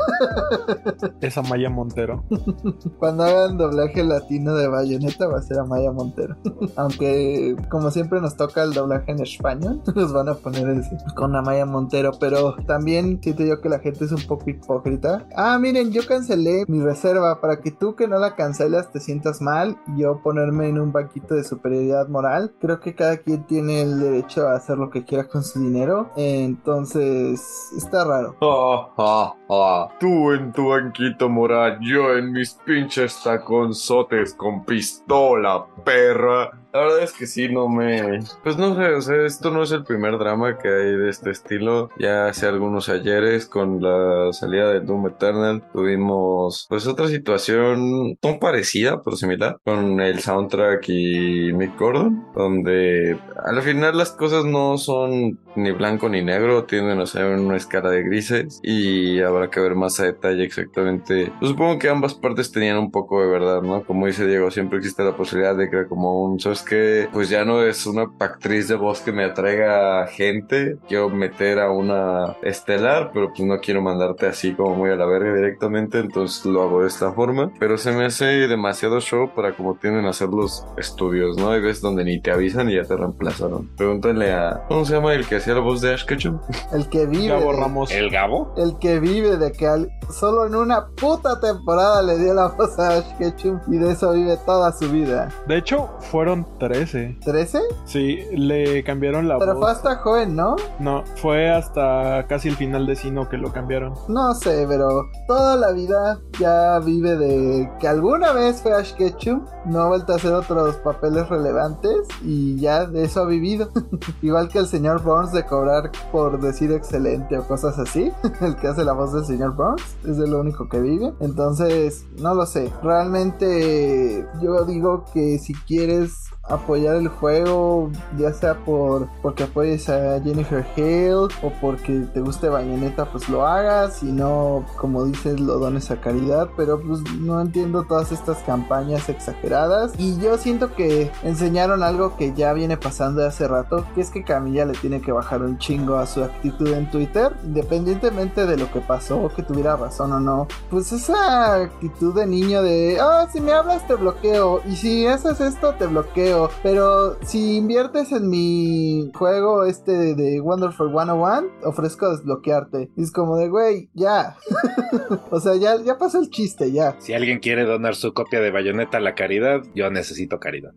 Es Amaya Montero. Cuando hagan doblaje latino de Bayonetta va a ser Amaya Montero. Aunque como siempre nos toca el doblaje en español, nos van a poner ese con Amaya Montero. Pero también siento yo que la gente es un poco hipócrita. Ah, miren, yo cancelé mi reserva para que tú que no la cancelas te sientas mal y yo ponerme en un banquito de superioridad moral. Creo que cada quien tiene el derecho a hacer lo que quiera con su dinero. Entonces, está raro. Ah, ah, ah. Tú en tu banquito moral, yo en mis pinches taconzotes con pistola, perra. La verdad es que sí, no me... Pues no sé, o sea, esto no es el primer drama que hay de este estilo. Ya hace algunos ayeres con la salida de Doom Eternal tuvimos pues otra situación no parecida, pero similar, con el soundtrack y Mick Gordon, donde al final las cosas no son ni blanco ni negro, tienden a ser una escala de grises y habrá que ver más a detalle exactamente. Pues supongo que ambas partes tenían un poco de verdad, ¿no? Como dice Diego, siempre existe la posibilidad de que como un, ¿sabes que Pues ya no es una actriz de voz que me atraiga gente, quiero meter a una estelar, pero pues no quiero mandarte así como muy a la verga directamente, entonces lo hago de esta forma, pero se me hace demasiado show para como tienden a hacer los estudios, ¿no? Hay veces donde ni te avisan y ya te reemplazaron. Pregúntale a, ¿cómo se llama el que hacía la voz de Ash Ketchum? El que vive. Gabo Ramos. ¿El Gabo? El que vive de que al- solo en una puta temporada le dio la voz a Ash Ketchum y de eso vive toda su vida. De hecho, fueron 13. ¿13? Sí, le cambiaron la Pero fue voz. hasta joven, ¿no? No, fue hasta casi el final de Sino que lo cambiaron. No sé, pero toda la vida ya vive de que alguna vez fue Ash Ketchum, no ha vuelto a hacer otros papeles relevantes y ya de eso ha vivido. Igual que el señor Burns de cobrar por decir excelente o cosas así, el que hace la voz del señor Burns, es de lo único que vive. Entonces, no lo sé, realmente yo digo que si quieres apoyar el juego, ya sea por porque apoyes a Jennifer Hale o porque te guste Bayonetta, pues lo hagas, y no, como dices, lo dones a caridad, pero pues no entiendo todas estas campañas exageradas. Y yo siento que enseñaron algo que ya viene pasando de hace rato, que es que Camilla le tiene que bajar un chingo a su actitud en Twitter, independientemente de lo que pasó, que tuviera razón o no, pues esa actitud de niño de, ah, si me hablas te bloqueo, y si haces esto te bloqueo, pero si inviertes en mi juego este de, de Wonderful 101, ofrezco desbloquearte. Y es como de, güey, ya. o sea, ya, ya pasó el chiste, ya. Si alguien quiere donar su copia de Bayonetta a la caridad, yo necesito caridad.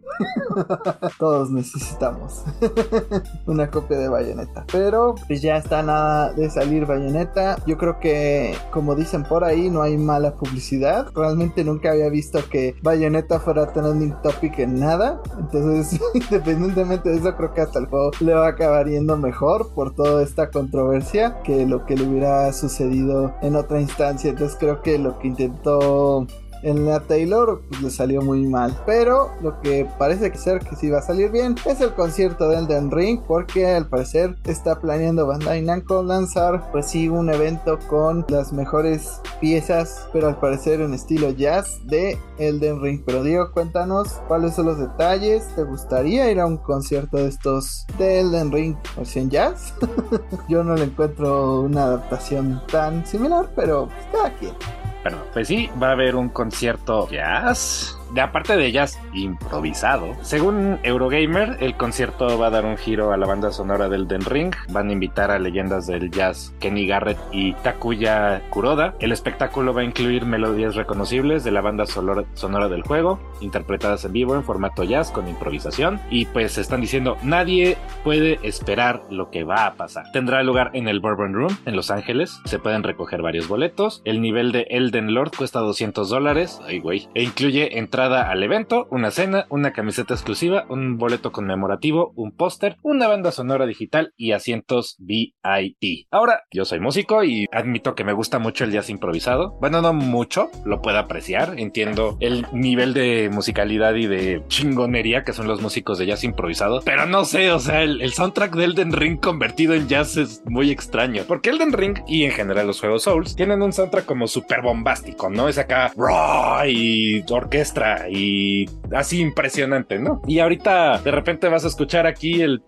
Todos necesitamos una copia de Bayonetta. Pero pues ya está nada de salir Bayonetta. Yo creo que, como dicen por ahí, no hay mala publicidad. Realmente nunca había visto que Bayonetta fuera trending topic en nada. Entonces, independientemente de eso, creo que hasta el juego le va a acabar yendo mejor por toda esta controversia que lo que le hubiera sucedido en otra instancia. Entonces, creo que lo que intentó en la Taylor pues, le salió muy mal. Pero lo que parece que ser que sí va a salir bien es el concierto de Elden Ring. Porque al parecer está planeando Bandai Namco lanzar pues sí un evento con las mejores piezas. Pero al parecer en estilo jazz de Elden Ring. Pero Diego, cuéntanos cuáles son los detalles. ¿Te gustaría ir a un concierto de estos de Elden Ring versión jazz? Yo no le encuentro una adaptación tan similar, pero cada quien. Bueno, pues sí, va a haber un concierto jazz. De aparte de jazz improvisado. Según Eurogamer, el concierto va a dar un giro a la banda sonora del Den Ring. Van a invitar a leyendas del jazz Kenny Garrett y Takuya Kuroda. El espectáculo va a incluir melodías reconocibles de la banda sonora, del juego, interpretadas en vivo en formato jazz con improvisación. Y pues están diciendo, nadie puede esperar lo que va a pasar. Tendrá lugar en el Bourbon Room en Los Ángeles. Se pueden recoger varios boletos. El nivel de Elden Lord cuesta 200 dólares. Ay, güey. E incluye al evento, una cena, una camiseta exclusiva, un boleto conmemorativo, un póster, una banda sonora digital y asientos VIP. Ahora, yo soy músico y admito que me gusta mucho el jazz improvisado. Bueno, no mucho, lo puedo apreciar. Entiendo el nivel de musicalidad y de chingonería que son los músicos de jazz improvisado. Pero no sé, o sea, el, soundtrack de Elden Ring convertido en jazz es muy extraño. Porque Elden Ring y en general los juegos Souls tienen un soundtrack como súper bombástico, ¿no? Es acá raw y orquestra y así impresionante, ¿no? Y ahorita de repente vas a escuchar aquí el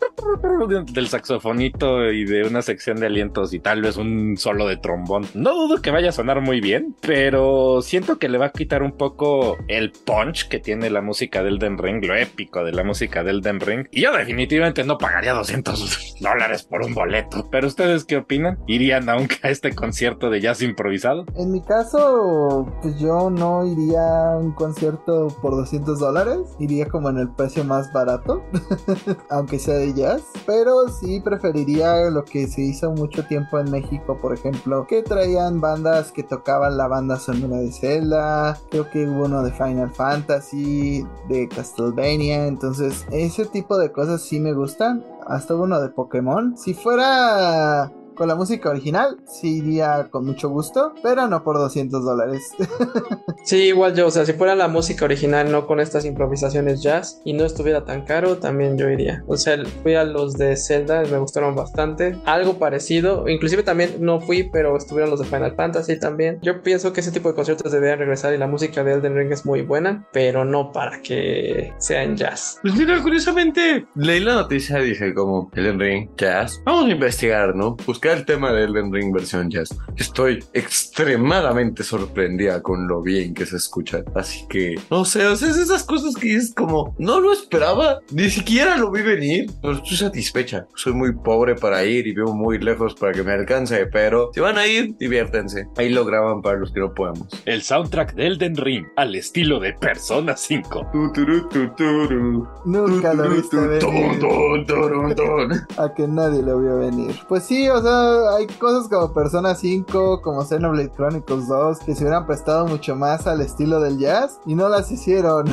del saxofonito y de una sección de alientos y tal vez un solo de trombón. No dudo que vaya a sonar muy bien, pero siento que le va a quitar un poco el punch que tiene la música del Den Ring, lo épico de la música del Den Ring. Y yo definitivamente no pagaría 200 dólares por un boleto. Pero ustedes qué opinan? ¿Irían aún a este concierto de jazz improvisado? En mi caso, pues yo no iría a un concierto por 200 dólares. Iría como en el precio más barato, aunque sea de jazz. Pero sí preferiría lo que se hizo mucho tiempo en México, por ejemplo, que traían bandas que tocaban la banda sonora de Zelda. Creo que hubo uno de Final Fantasy, de Castlevania. Entonces, ese tipo de cosas sí me gustan. Hasta uno de Pokémon. Si fuera con la música original, sí iría con mucho gusto, pero no por 200 dólares. sí, igual yo, o sea, si fuera la música original, no con estas improvisaciones jazz y no estuviera tan caro, también yo iría. O sea, fui a los de Zelda, me gustaron bastante. Algo parecido, inclusive también no fui, pero estuvieron los de Final Fantasy también. Yo pienso que ese tipo de conciertos deberían regresar y la música de Elden Ring es muy buena, pero no para que sean jazz. Pues mira, curiosamente, leí la noticia y dije como, Elden Ring, jazz. Vamos a investigar, ¿no? Buscar el tema de Elden Ring versión jazz. Estoy extremadamente sorprendida con lo bien que se escucha. Así que, no sé, o sea, es esas cosas que es como, no lo esperaba, ni siquiera lo vi venir, pero estoy satisfecha. Soy muy pobre para ir y vivo muy lejos para que me alcance, pero si van a ir, diviértense. Ahí lo graban para los que no podemos. El soundtrack de Elden Ring al estilo de Persona 5. Nunca lo viste venir. A que nadie lo vio venir. Pues sí, o sea, hay cosas como Persona 5, como Xenoblade Chronicles 2, que se hubieran prestado mucho más al estilo del jazz y no las hicieron.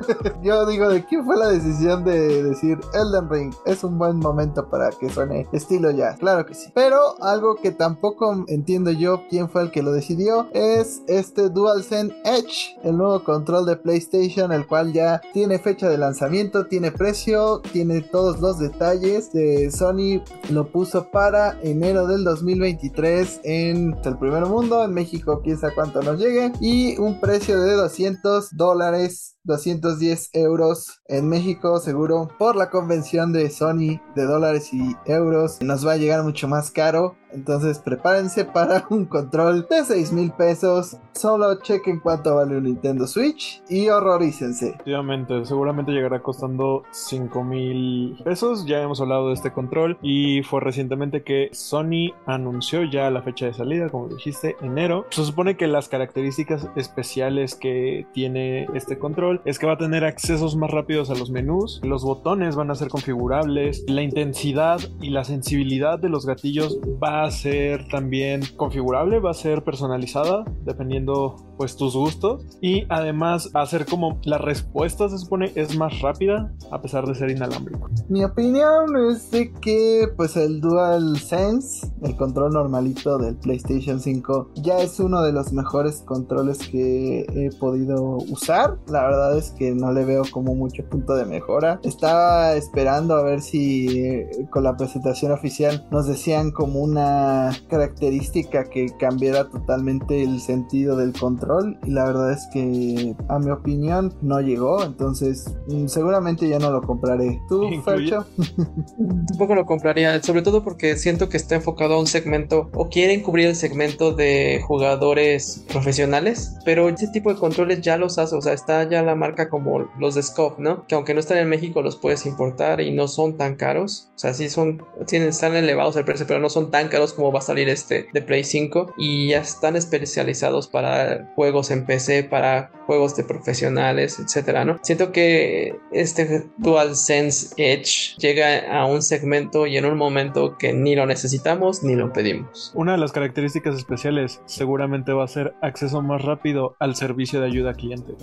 Yo digo, ¿de quién fue la decisión de decir Elden Ring? Es un buen momento para que suene estilo jazz. Claro que sí. Pero algo que tampoco entiendo yo quién fue el que lo decidió es este DualSense Edge, el nuevo control de PlayStation, el cual ya tiene fecha de lanzamiento, tiene precio, tiene todos los detalles. De Sony lo puso para enero del 2023 en el primer mundo, en México quién sabe cuánto nos llegue, y un precio de 200 dólares 210 euros en México seguro por la convención de Sony de dólares y euros nos va a llegar mucho más caro entonces prepárense para un control de 6 mil pesos. Solo chequen cuánto vale un Nintendo Switch y horrorícense. Efectivamente, seguramente llegará costando 5 mil pesos. Ya hemos hablado de este control y fue recientemente que Sony anunció ya la fecha de salida, como dijiste, enero. Se supone que las características especiales que tiene este control es que va a tener accesos más rápidos a los menús, los botones van a ser configurables, la intensidad y la sensibilidad de los gatillos va a ser también configurable, va a ser personalizada dependiendo pues tus gustos y además va a ser como la respuesta se supone es más rápida a pesar de ser inalámbrico. Mi opinión es de que pues el Dual Sense, el control normalito del PlayStation 5 ya es uno de los mejores controles que he podido usar. La verdad es que no le veo como mucho punto de mejora. Estaba esperando a ver si eh, con la presentación oficial nos decían como una característica que cambiara totalmente el sentido del control y la verdad es que a mi opinión no llegó, entonces mm, seguramente ya no lo compraré. ¿Tú, Fercho? Tampoco lo compraría, sobre todo porque siento que está enfocado a un segmento o quieren cubrir el segmento de jugadores profesionales, pero ese tipo de controles ya los hace, o sea, está ya la marca como los de Scope, ¿no? Que aunque no están en México los puedes importar y no son tan caros, o sea, sí son, tienen, están elevados el precio, pero no son tan caros como va a salir este de Play 5 y ya están especializados para juegos en PC, para juegos de profesionales, etcétera, ¿no? Siento que este DualSense Edge llega a un segmento y en un momento que ni lo necesitamos ni lo pedimos. Una de las características especiales seguramente va a ser acceso más rápido al servicio de ayuda a cliente.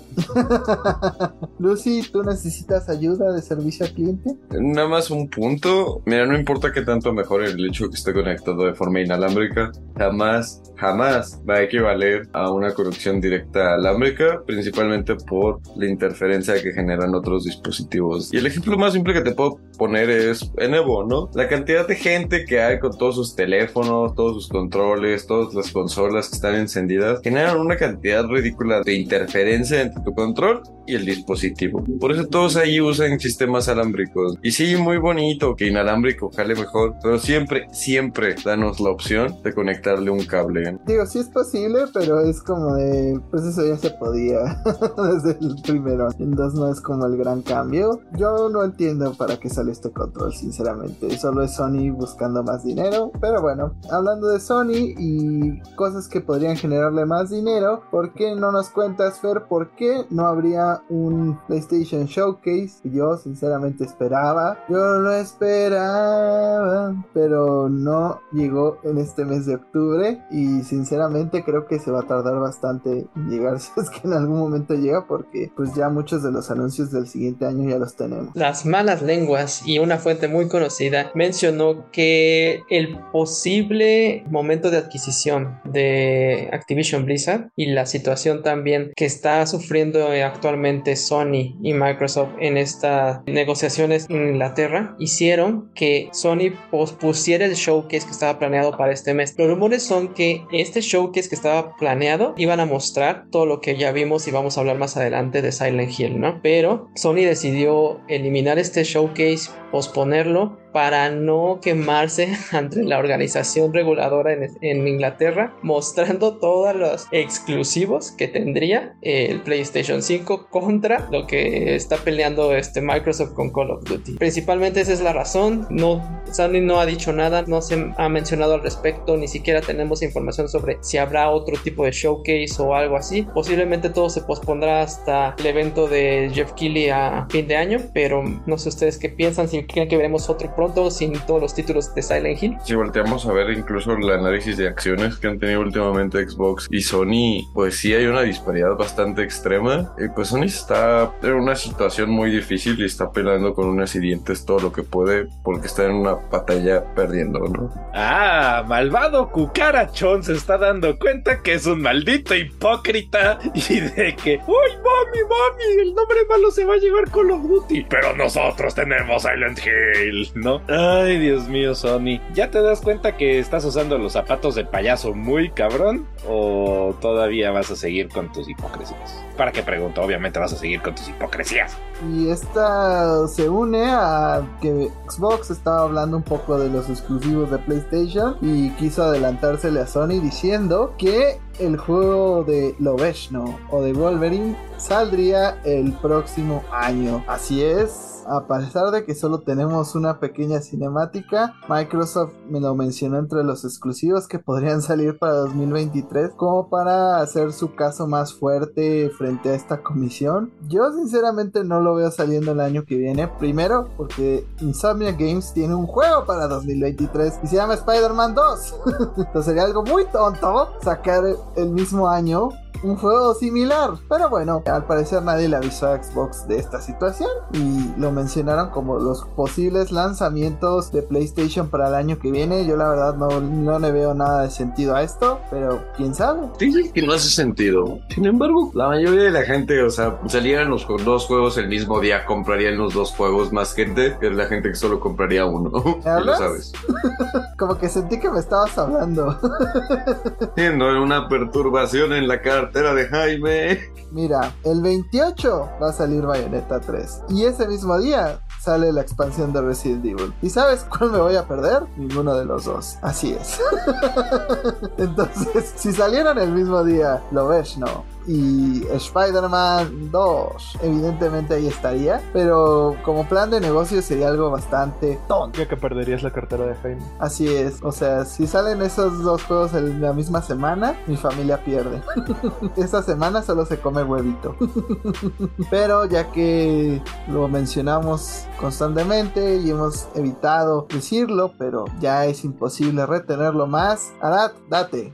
Lucy, ¿tú necesitas ayuda de servicio al cliente? Nada más un punto. Mira, no importa que tanto mejore el hecho que esté conectado de forma inalámbrica, jamás, jamás va a equivaler a una conexión directa alámbrica, principalmente por la interferencia que generan otros dispositivos. Y el ejemplo más simple que te puedo poner es en Evo, ¿no? La cantidad de gente que hay con todos sus teléfonos, todos sus controles, todas las consolas que están encendidas, generan una cantidad ridícula de interferencia entre tu control y el dispositivo. Por eso todos ahí usan sistemas alámbricos. Y sí, muy bonito que inalámbrico jale mejor, pero siempre, siempre danos la opción de conectarle un cable. ¿Eh? Digo, sí es posible, pero es como de, pues eso ya se podía desde el primero. Entonces no es como el gran cambio. Yo no entiendo para qué sale este control, sinceramente. Solo es Sony buscando más dinero. Pero bueno, hablando de Sony y cosas que podrían generarle más dinero, ¿por qué no nos cuentas, Fer, por qué no habría un PlayStation Showcase? Yo sinceramente esperaba. Yo lo esperaba, pero no llegó en este mes de octubre. Y y sinceramente creo que se va a tardar bastante en llegar si es que en algún momento llega porque pues ya muchos de los anuncios del siguiente año ya los tenemos. Las malas lenguas y una fuente muy conocida mencionó que el posible momento de adquisición de Activision Blizzard y la situación también que está sufriendo actualmente Sony y Microsoft en estas negociaciones en Inglaterra hicieron que Sony pospusiera el showcase que estaba planeado para este mes. Los rumores son que este showcase que estaba planeado iban a mostrar todo lo que ya vimos y vamos a hablar más adelante de Silent Hill, ¿no? Pero Sony decidió eliminar este showcase, posponerlo para no quemarse ante la organización reguladora en, Inglaterra, mostrando todos los exclusivos que tendría el PlayStation 5 contra lo que está peleando este Microsoft con Call of Duty. Principalmente esa es la razón. No, Sony no ha dicho nada, no se ha mencionado al respecto, ni siquiera tenemos información sobre si habrá otro tipo de showcase o algo así. Posiblemente todo se pospondrá hasta el evento de Jeff Keighley a fin de año, pero no sé ustedes qué piensan, si creen que veremos otro pronto sin todos los títulos de Silent Hill. Si volteamos a ver incluso el análisis de acciones que han tenido últimamente Xbox y Sony, pues sí hay una disparidad bastante extrema. Y pues Sony está en una situación muy difícil y está peleando con unas y dientes todo lo que puede porque está en una batalla perdiendo, ¿no? Ah, malvado cucarachón se está dando cuenta que es un maldito hipócrita y de que, ¡Uy, mami, mami! El nombre malo se va a llevar Call of Duty. Pero nosotros tenemos Silent Hill, Ay, Dios mío, Sony. ¿Ya te das cuenta que estás usando los zapatos de payaso muy cabrón? ¿O todavía vas a seguir con tus hipocresías? ¿Para qué pregunto? Obviamente vas a seguir con tus hipocresías. Y esta se une a que Xbox estaba hablando un poco de los exclusivos de PlayStation y quiso adelantársele a Sony diciendo que el juego de Lobezno o de Wolverine saldría el próximo año. Así es, a pesar de que solo tenemos una pequeña cinemática, Microsoft me lo mencionó entre los exclusivos que podrían salir para 2023 como para hacer su caso más fuerte frente a esta comisión. Yo sinceramente no lo veo saliendo el año que viene. Primero porque Insomnia Games tiene un juego para 2023 y se llama Spider-Man 2. Entonces sería algo muy tonto sacar el mismo año un juego similar. Pero bueno, al parecer nadie le avisó a Xbox de esta situación y lo mencionaron como los posibles lanzamientos de PlayStation para el año que viene. Yo la verdad no, no le veo nada de sentido a esto, pero quién sabe. Sí, que no hace sentido. Sin embargo, la mayoría de la gente, o sea, salieran los dos juegos el mismo día, comprarían los dos juegos más gente que la gente que solo compraría uno. ¿Me lo sabes. como que sentí que me estabas hablando. Tiendo una perturbación en la cara de Jaime. Mira, el 28 va a salir Bayonetta 3. Y ese mismo día sale la expansión de Resident Evil. ¿Y sabes cuál me voy a perder? Ninguno de los dos. Así es. Entonces, si salieron el mismo día, lo ves, ¿no? Y Spider-Man 2. Evidentemente ahí estaría, pero como plan de negocio sería algo bastante tonto. Ya que perderías la cartera de Jaime. Así es, o sea, si salen esos dos juegos en la misma semana, mi familia pierde. Esta semana solo se come huevito. pero ya que lo mencionamos constantemente y hemos evitado decirlo, pero ya es imposible retenerlo más. Arad, date.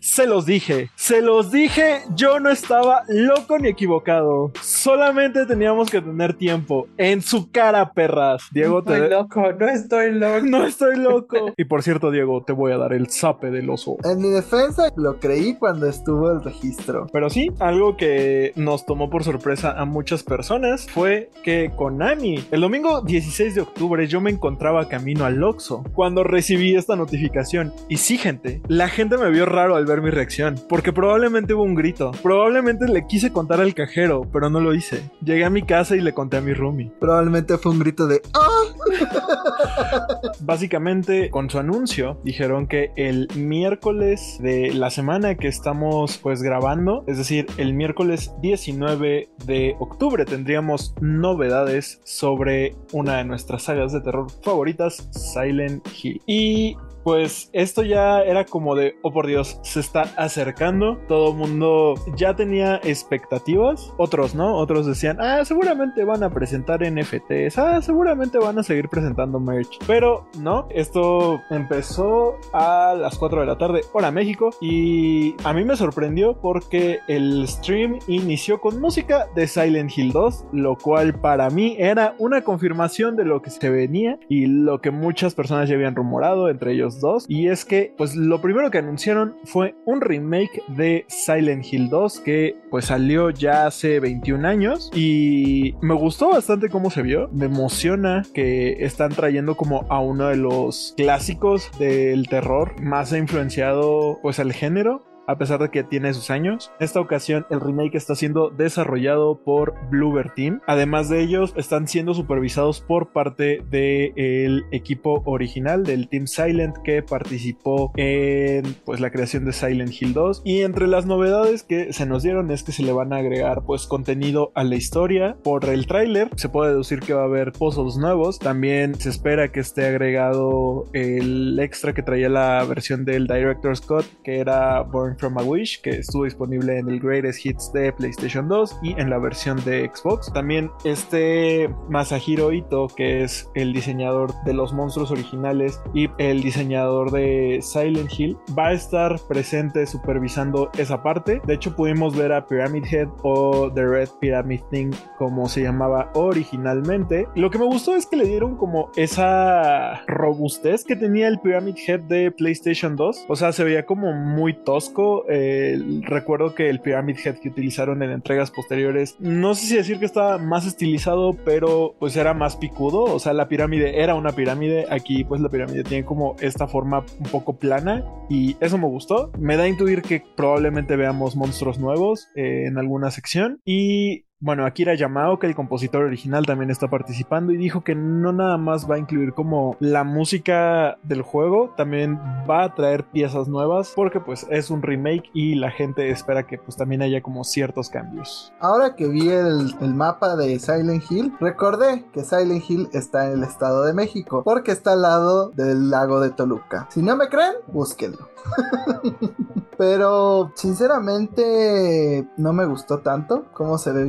Se los dije, se los dije, yo no estaba loco ni equivocado. Solamente teníamos que tener tiempo. En su cara, perras. Diego, te. Estoy loco, no estoy loco. No estoy loco. y por cierto, Diego, te voy a dar el zape del oso. En mi defensa, lo creí cuando estuvo el registro. Pero sí, algo que nos tomó por sorpresa a muchas personas fue que Konami, el domingo 16 de octubre, yo me encontraba camino al Oxxo cuando recibí esta notificación. Y sí, gente, la gente me vio raro al ver mi reacción, porque probablemente hubo un grito. Probablemente le quise contar al cajero, pero no lo hice. Llegué a mi casa y le conté a mi roomie. Probablemente fue un grito de ¡Ah! Básicamente, con su anuncio, dijeron que el miércoles de la semana que estamos pues grabando, es decir, el miércoles 19 de octubre, tendríamos novedades sobre una de nuestras sagas de terror favoritas, Silent Hill. Y pues esto ya era como de, oh por Dios, se está acercando, todo mundo ya tenía expectativas, otros no, otros decían, ah, seguramente van a presentar NFTs, ah, seguramente van a seguir presentando merch, pero no, esto empezó a las 4 de la tarde, hora México, y a mí me sorprendió porque el stream inició con música de Silent Hill 2, lo cual para mí era una confirmación de lo que se venía y lo que muchas personas ya habían rumorado, entre ellos y es que pues lo primero que anunciaron fue un remake de Silent Hill 2 que pues salió ya hace 21 años. Y me gustó bastante cómo se vio, me emociona que están trayendo como a uno de los clásicos del terror más influenciado pues al género a pesar de que tiene sus años. En esta ocasión el remake está siendo desarrollado por Bluebird Team. Además de ellos están siendo supervisados por parte del equipo original del Team Silent que participó en pues la creación de Silent Hill 2 y entre las novedades que se nos dieron es que se le van a agregar pues contenido a la historia por el tráiler se puede deducir que va a haber puzzles nuevos también se espera que esté agregado el extra que traía la versión del Director's Cut que era Born from a Wish, que estuvo disponible en el Greatest Hits de PlayStation 2 y en la versión de Xbox. También este Masahiro Ito, que es el diseñador de los monstruos originales y el diseñador de Silent Hill, va a estar presente supervisando esa parte. De hecho, pudimos ver a Pyramid Head o The Red Pyramid Thing, como se llamaba originalmente. Lo que me gustó es que le dieron como esa robustez que tenía el Pyramid Head de PlayStation 2. O sea, se veía como muy tosco eh, recuerdo que el Pyramid Head que utilizaron en entregas posteriores, no sé si decir que estaba más estilizado, pero pues era más picudo. O sea, la pirámide era una pirámide. Aquí, pues la pirámide tiene como esta forma un poco plana y eso me gustó. Me da a intuir que probablemente veamos monstruos nuevos eh, en alguna sección y bueno, Akira Yamaoka, el compositor original, también está participando y dijo que no nada más va a incluir como la música del juego, también va a traer piezas nuevas porque pues es un remake y la gente espera que pues también haya como ciertos cambios. Ahora que vi el, el mapa de Silent Hill, recordé que Silent Hill está en el Estado de México porque está al lado del lago de Toluca. Si no me creen, búsquenlo. Pero sinceramente no me gustó tanto cómo se ve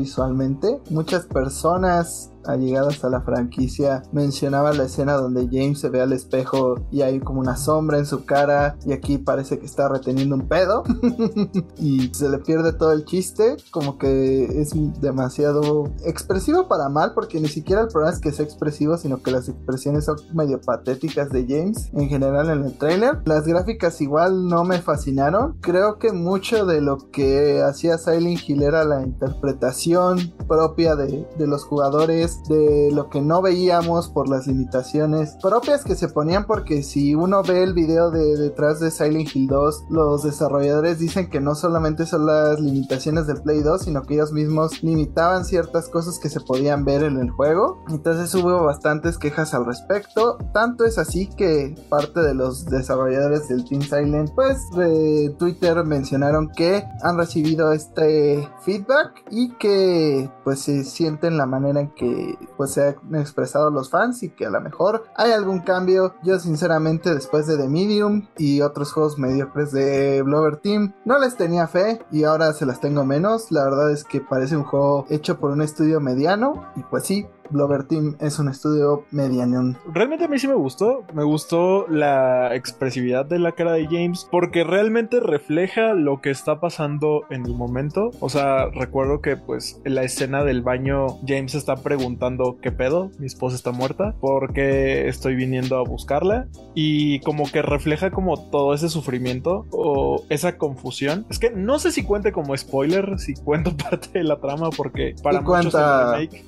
Muchas personas allegadas a la franquicia mencionaba la escena donde James se ve al espejo y hay como una sombra en su cara y aquí parece que está reteniendo un pedo. Y se le pierde todo el chiste como que es demasiado expresivo para mal porque ni siquiera el problema es que sea expresivo sino que las expresiones son medio patéticas de James en general en el trailer las gráficas igual no me fascinaron. Creo que mucho de lo que hacía Silent Hill era la interpretación propia de, de los jugadores de lo que no veíamos por las limitaciones propias que se ponían porque si uno ve el video de detrás de Silent Hill 2 los desarrolladores dicen que no solamente son las limitaciones del Play 2 sino que ellos mismos limitaban ciertas cosas que se podían ver en el juego. Entonces hubo bastantes quejas al respecto. Tanto es así que parte de los desarrolladores del Team Silent pues de Twitter mencionaron que han recibido este feedback y que pues se sienten la manera en que pues se han expresado los fans y que a lo mejor hay algún cambio. Yo sinceramente después de The Medium y otros juegos mediocres de Blover Team no les tenía fe y ahora se las tengo menos. La verdad es que parece un juego hecho por un estudio mediano y pues sí, Blover Team es un estudio mediano. Realmente a mí sí me gustó. Me gustó la expresividad de la cara de James porque realmente refleja lo que está pasando en el momento. O sea, recuerdo que pues en la escena del baño James está preguntando qué pedo, mi esposa está muerta, porque estoy viniendo a buscarla y como que refleja como todo ese sufrimiento o esa confusión. Es que no sé si cuente como spoiler, si cuento parte de la trama porque para muchos el remake,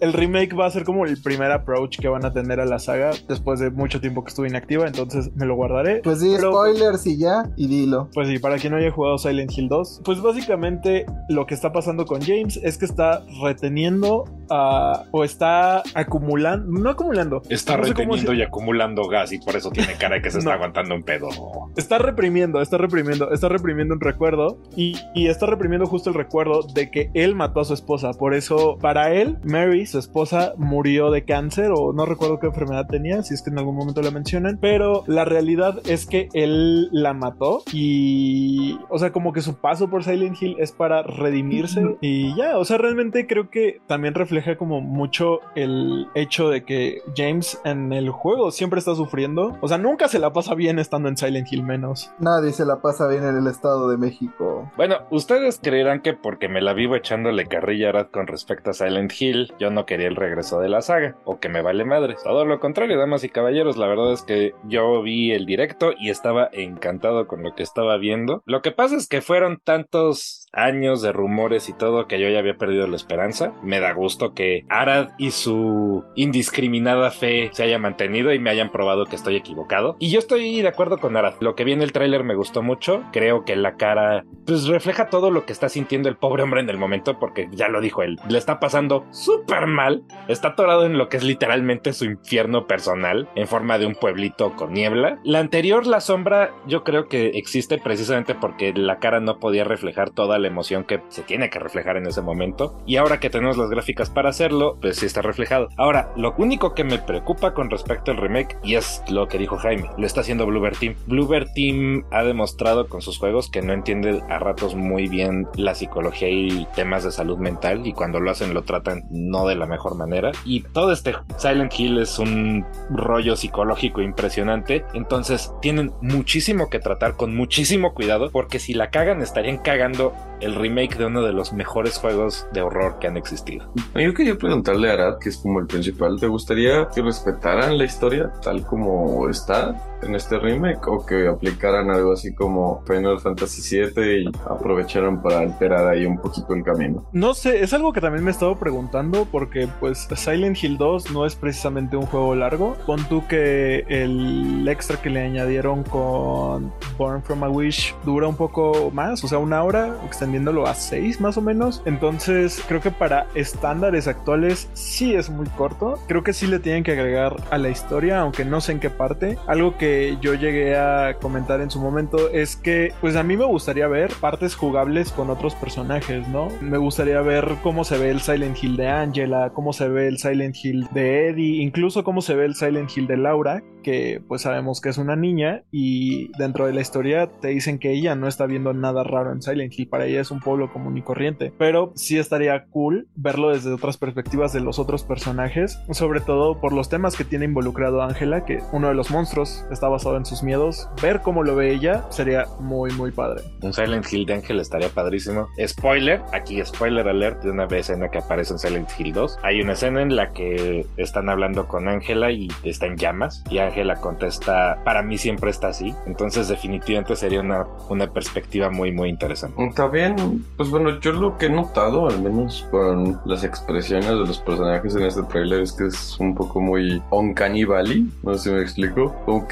el remake va a ser como el primer approach que van a tener a la saga después de mucho tiempo que estuve inactiva, entonces me lo guardaré. Pues sí, spoilers y ya, y dilo. Pues sí, para quien no haya jugado Silent Hill 2, pues básicamente lo que está pasando con James es que está reteniendo ah, o está acumulando, no acumulando. Está no reteniendo se- y acumulando gas y por eso tiene cara de que se está No. aguantando un pedo. Está reprimiendo, está reprimiendo, está reprimiendo un recuerdo y, y está reprimiendo justo el recuerdo de que él mató a su esposa. Por eso, para él, Mary, su esposa, murió de cáncer o no recuerdo qué enfermedad tenía, si es que en algún momento la mencionan, pero la realidad es que él la mató y, o sea, como que su paso por Silent Hill es para redimirse y ya, o sea, realmente creo que también refleja como mucho el hecho de que James en el juego siempre está sufriendo, o sea, nunca se la pasa bien estando en Silent Hill menos. Nadie se la pasa bien en el Estado de México. Bueno, ustedes creerán que porque me la vivo echándole carrilla a Arad con respecto a Silent Hill, yo no quería el regreso de la saga, o que me vale madre. Todo lo contrario, damas y caballeros, la verdad es que yo vi el directo y estaba encantado con lo que estaba viendo. Lo que pasa es que fueron tantos años de rumores y todo que yo ya había perdido la esperanza. Me da gusto que Arad y su indiscriminada fe se haya mantenido y me hayan probado que estoy equivocado. Y yo estoy de acuerdo con Arad. Lo que vi en el tráiler me gustó mucho. Creo que la cara pues refleja todo lo que está sintiendo el pobre hombre en el momento porque ya lo dijo él. Le está pasando súper mal. Está atorado en lo que es literalmente su infierno personal en forma de un pueblito con niebla. La anterior, la sombra, yo creo que existe precisamente porque la cara no podía reflejar toda la emoción que se tiene que reflejar en ese momento. Y ahora que tenemos las gráficas para hacerlo, pues sí está reflejado. Ahora, lo único que me preocupa con respecto al remake, y es lo que dijo Jaime, lo está haciendo Bluebird Team. Bluebird Team ha demostrado con sus juegos que no entiende a ratos muy bien la psicología y temas de salud mental, y cuando lo hacen lo tratan no de la mejor manera. Y todo este Silent Hill es un rollo psicológico impresionante, entonces tienen muchísimo que tratar con muchísimo cuidado, porque si la cagan estarían cagando el remake de uno de los mejores juegos de horror que han existido. Yo quería preguntarle a Arad, que es como el principal, ¿te gustaría que respetaran la historia tal como está en este remake o que aplicaran algo así como Final Fantasy VII y aprovecharan para alterar ahí un poquito el camino? No sé, es algo que también me he estado preguntando porque pues Silent Hill 2 no es precisamente un juego largo. Pon tú que el extra que le añadieron con Born from a Wish dura un poco más, o sea, una hora, extendiéndolo a seis más o menos. Entonces creo que para estándares actuales sí es muy corto. Creo que sí le tienen que agregar a la historia, aunque no sé en qué parte. Algo que yo llegué a comentar en su momento es que pues a mí me gustaría ver partes jugables con otros personajes, ¿no? Me gustaría ver cómo se ve el Silent Hill de Angela, cómo se ve el Silent Hill de Eddie, incluso cómo se ve el Silent Hill de Laura, que pues sabemos que es una niña y dentro de la historia te dicen que ella no está viendo nada raro en Silent Hill, para ella es un pueblo común y corriente, pero sí estaría cool verlo desde otras perspectivas de los otros personajes, sobre todo por los temas que tiene involucrado Angela, que uno de los monstruos está basado en sus miedos, ver cómo lo ve ella sería muy muy padre. Un Silent Hill de Ángel estaría padrísimo. Spoiler, aquí spoiler alert de una escena que aparece en Silent Hill 2. Hay una escena en la que están hablando con Ángela y está en llamas y Ángela contesta, para mí siempre está así. Entonces definitivamente sería una, una perspectiva muy muy interesante. También, pues bueno, yo lo que he notado, al menos con las expresiones de los personajes en este trailer, es que es un poco muy uncanny valley, no sé si me explico. Como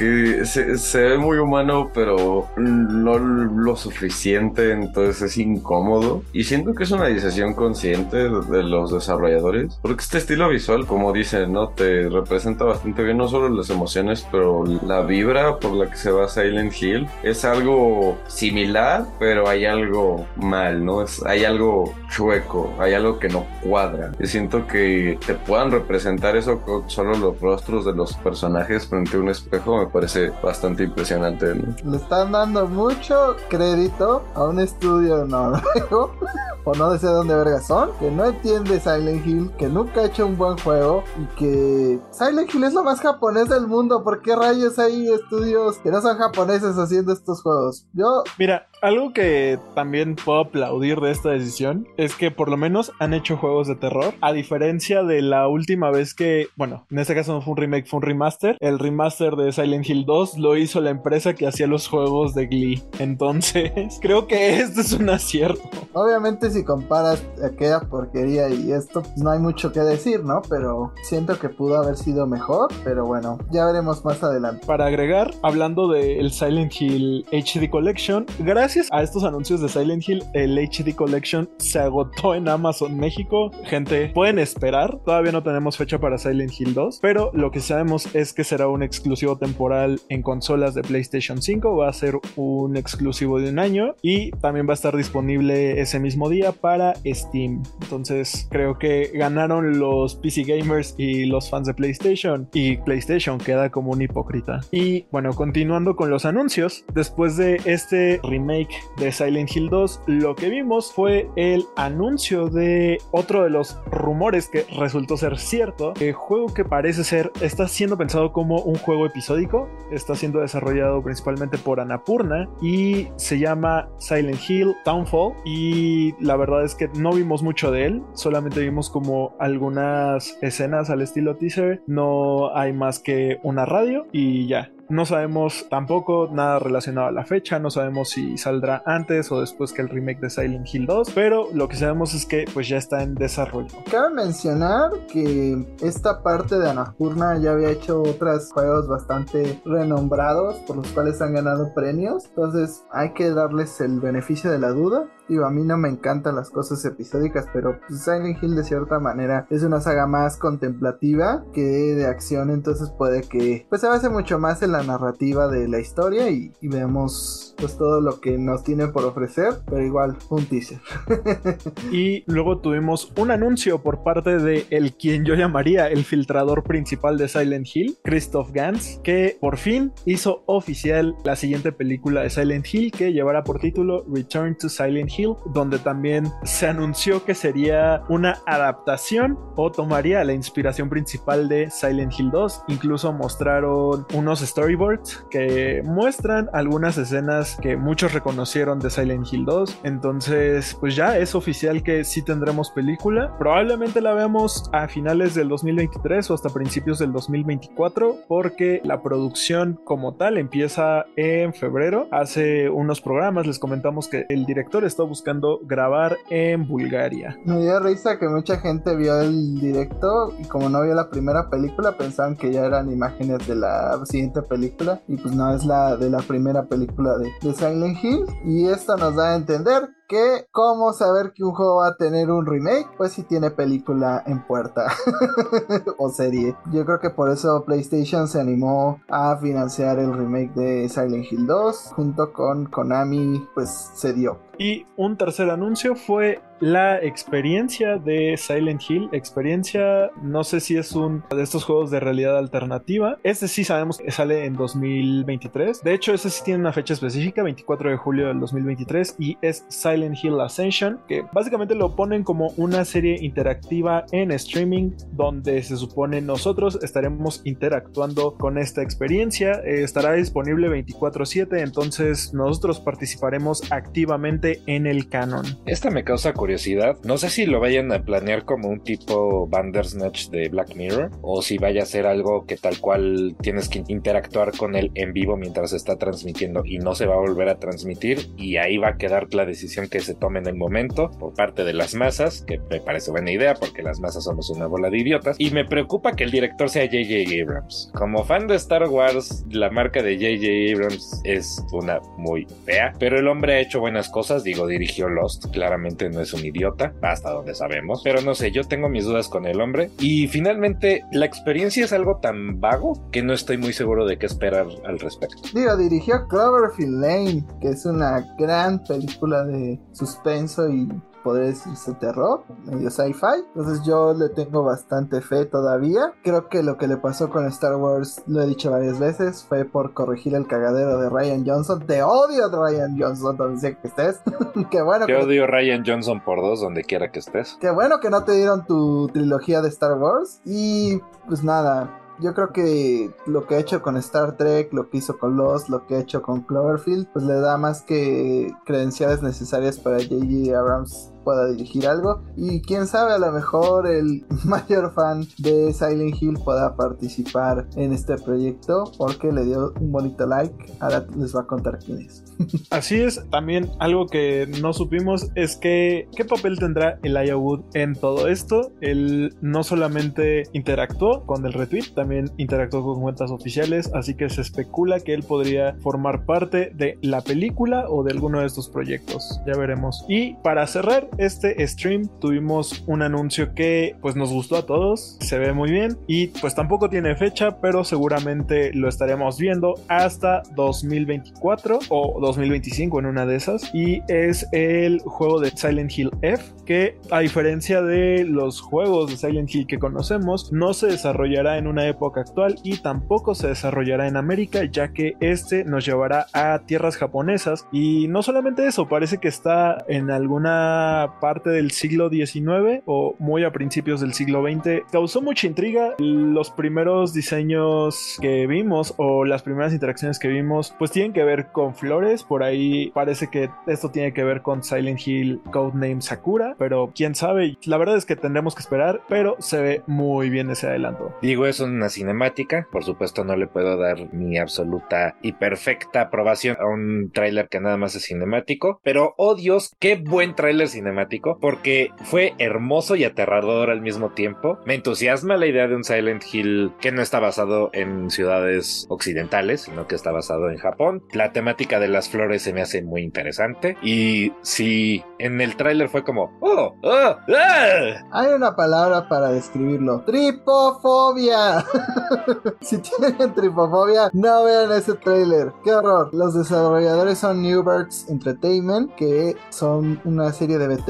se, se ve muy humano, pero no lo suficiente, entonces es incómodo. Y siento que es una decisión consciente de, los desarrolladores, porque este estilo visual, como dicen, ¿no? Te representa bastante bien no solo las emociones, pero la vibra por la que se va Silent Hill es algo similar, pero hay algo mal, ¿no? Es, hay algo chueco, hay algo que no cuadra. Y siento que te puedan representar eso con solo los rostros de los personajes frente a un espejo me parece bastante impresionante, ¿no? Le están dando mucho crédito a un estudio noruego, o no sé dónde verga son, que no entiende Silent Hill, que nunca ha hecho un buen juego y que Silent Hill es lo más japonés del mundo. ¿Por qué rayos hay estudios que no son japoneses haciendo estos juegos? Yo Mira, algo que también puedo aplaudir de esta decisión es que por lo menos han hecho juegos de terror, a diferencia de la última vez que, bueno, en este caso no fue un remake, fue un remaster, el remaster de Silent Hill Hill 2 lo hizo la empresa que hacía los juegos de Glee. Entonces, creo que este es un acierto. Obviamente si comparas aquella porquería y esto, pues no hay mucho que decir, ¿no? Pero siento que pudo haber sido mejor, pero bueno, ya veremos más adelante. Para agregar, hablando del Silent Hill HD Collection, gracias a estos anuncios de Silent Hill, el HD Collection se agotó en Amazon México. Gente, pueden esperar, todavía no tenemos fecha para Silent Hill 2, pero lo que sabemos es que será un exclusivo temporal en consolas de PlayStation 5, va a ser un exclusivo de un año y también va a estar disponible ese mismo día para Steam. Entonces creo que ganaron los PC gamers y los fans de PlayStation y PlayStation queda como un hipócrita. Y bueno, continuando con los anuncios, después de este remake de Silent Hill 2, lo que vimos fue el anuncio de otro de los rumores que resultó ser cierto, el juego que parece ser está siendo pensado como un juego episódico, está siendo desarrollado principalmente por Annapurna y se llama Silent Hill Downfall y la verdad es que no vimos mucho de él, solamente vimos como algunas escenas al estilo teaser, no hay más que una radio y ya. No sabemos tampoco nada relacionado a la fecha, no sabemos si saldrá antes o después que el remake de Silent Hill 2, pero lo que sabemos es que pues ya está en desarrollo. Cabe mencionar que esta parte de Annapurna ya había hecho otros juegos bastante renombrados por los cuales han ganado premios, entonces hay que darles el beneficio de la duda. Digo, a mí no me encantan las cosas episódicas, pero pues, Silent Hill de cierta manera es una saga más contemplativa que de acción, entonces puede que pues se base mucho más en la narrativa de la historia y, y vemos pues todo lo que nos tiene por ofrecer, pero igual un teaser. y luego tuvimos un anuncio por parte de el quien yo llamaría el filtrador principal de Silent Hill, Christoph Gans, que por fin hizo oficial la siguiente película de Silent Hill que llevará por título Return to Silent Hill, donde también se anunció que sería una adaptación o tomaría la inspiración principal de Silent Hill 2. Incluso mostraron unos storyboards que muestran algunas escenas que muchos reconocieron de Silent Hill 2. Entonces, pues ya es oficial que sí tendremos película. Probablemente la veamos a finales del 2023 o hasta principios del 2024 porque la producción como tal empieza en febrero. Hace unos programas les comentamos que el director está buscando grabar en Bulgaria. Me dio risa que mucha gente vio el directo y como no vio la primera película pensaban que ya eran imágenes de la siguiente película y pues no es la de la primera película de, Silent Hill y esto nos da a entender que cómo saber que un juego va a tener un remake, pues si tiene película en puerta o serie. Yo creo que por eso PlayStation se animó a financiar el remake de Silent Hill 2 junto con Konami, pues se dio. Y un tercer anuncio fue la experiencia de Silent Hill. Experiencia, no sé si es un de estos juegos de realidad alternativa. Este sí sabemos que sale en 2023. De hecho, ese sí tiene una fecha específica, 24 de julio del 2023, y es Silent Hill Ascension, que básicamente lo ponen como una serie interactiva en streaming, donde se supone nosotros estaremos interactuando con esta experiencia. Eh, estará disponible 24/7, entonces nosotros participaremos activamente en el canon. Esta me causa curiosidad. No sé si lo vayan a planear como un tipo Bandersnatch de Black Mirror o si vaya a ser algo que tal cual tienes que interactuar con él en vivo mientras está transmitiendo y no se va a volver a transmitir y ahí va a quedar la decisión que se tome en el momento por parte de las masas, que me parece buena idea porque las masas somos una bola de idiotas y me preocupa que el director sea JJ Abrams. Como fan de Star Wars, la marca de JJ Abrams es una muy fea, pero el hombre ha hecho buenas cosas digo, dirigió Lost, claramente no es un idiota, hasta donde sabemos, pero no sé, yo tengo mis dudas con el hombre y finalmente la experiencia es algo tan vago que no estoy muy seguro de qué esperar al respecto. Digo, dirigió Cloverfield Lane, que es una gran película de suspenso y podría decirse terror, medio sci-fi. Entonces yo le tengo bastante fe todavía. Creo que lo que le pasó con Star Wars, lo he dicho varias veces, fue por corregir el cagadero de Ryan Johnson. Te odio Ryan Johnson donde sea que estés. Qué bueno. Te que odio Ryan Johnson por dos donde quiera que estés. Qué bueno que no te dieron tu trilogía de Star Wars. Y pues nada, yo creo que lo que ha hecho con Star Trek, lo que hizo con Lost, lo que ha hecho con Cloverfield, pues le da más que credenciales necesarias para J.J. Abrams pueda dirigir algo. Y quién sabe, a lo mejor el mayor fan de Silent Hill pueda participar en este proyecto porque le dio un bonito like. Ahora les va a contar quién es. Así es, también algo que no supimos es que qué papel tendrá Elijah Wood en todo esto. Él no solamente interactuó con el retweet, también interactuó con cuentas oficiales, así que se especula que él podría formar parte de la película o de alguno de estos proyectos. Ya veremos. Y para cerrar este stream tuvimos un anuncio que pues nos gustó a todos, se ve muy bien y pues tampoco tiene fecha, pero seguramente lo estaremos viendo hasta 2024 o 2025 en una de esas. Y es el juego de Silent Hill F que a diferencia de los juegos de Silent Hill que conocemos no se desarrollará en una época actual y tampoco se desarrollará en América ya que este nos llevará a tierras japonesas. Y no solamente eso parece que está en alguna parte del siglo XIX o muy a principios del siglo XX causó mucha intriga los primeros diseños que vimos o las primeras interacciones que vimos pues tienen que ver con flores por ahí parece que esto tiene que ver con Silent Hill Codename Sakura, pero quién sabe. La verdad es que tendremos que esperar, pero se ve muy bien ese adelanto. Digo, es una cinemática, por supuesto no le puedo dar mi absoluta y perfecta aprobación a un tráiler que nada más es cinemático, pero oh Dios, qué buen tráiler cinemático, porque fue hermoso y aterrador al mismo tiempo. Me entusiasma la idea de un Silent Hill que no está basado en ciudades occidentales, sino que está basado en Japón. La temática de las flores se me hace muy interesante y si en el tráiler fue como, oh, oh, ah". Hay una palabra para describirlo. Tripofobia. si tienen tripofobia, no vean ese tráiler. Qué horror. Los desarrolladores son Newbirds Entertainment, que son una serie de veteranos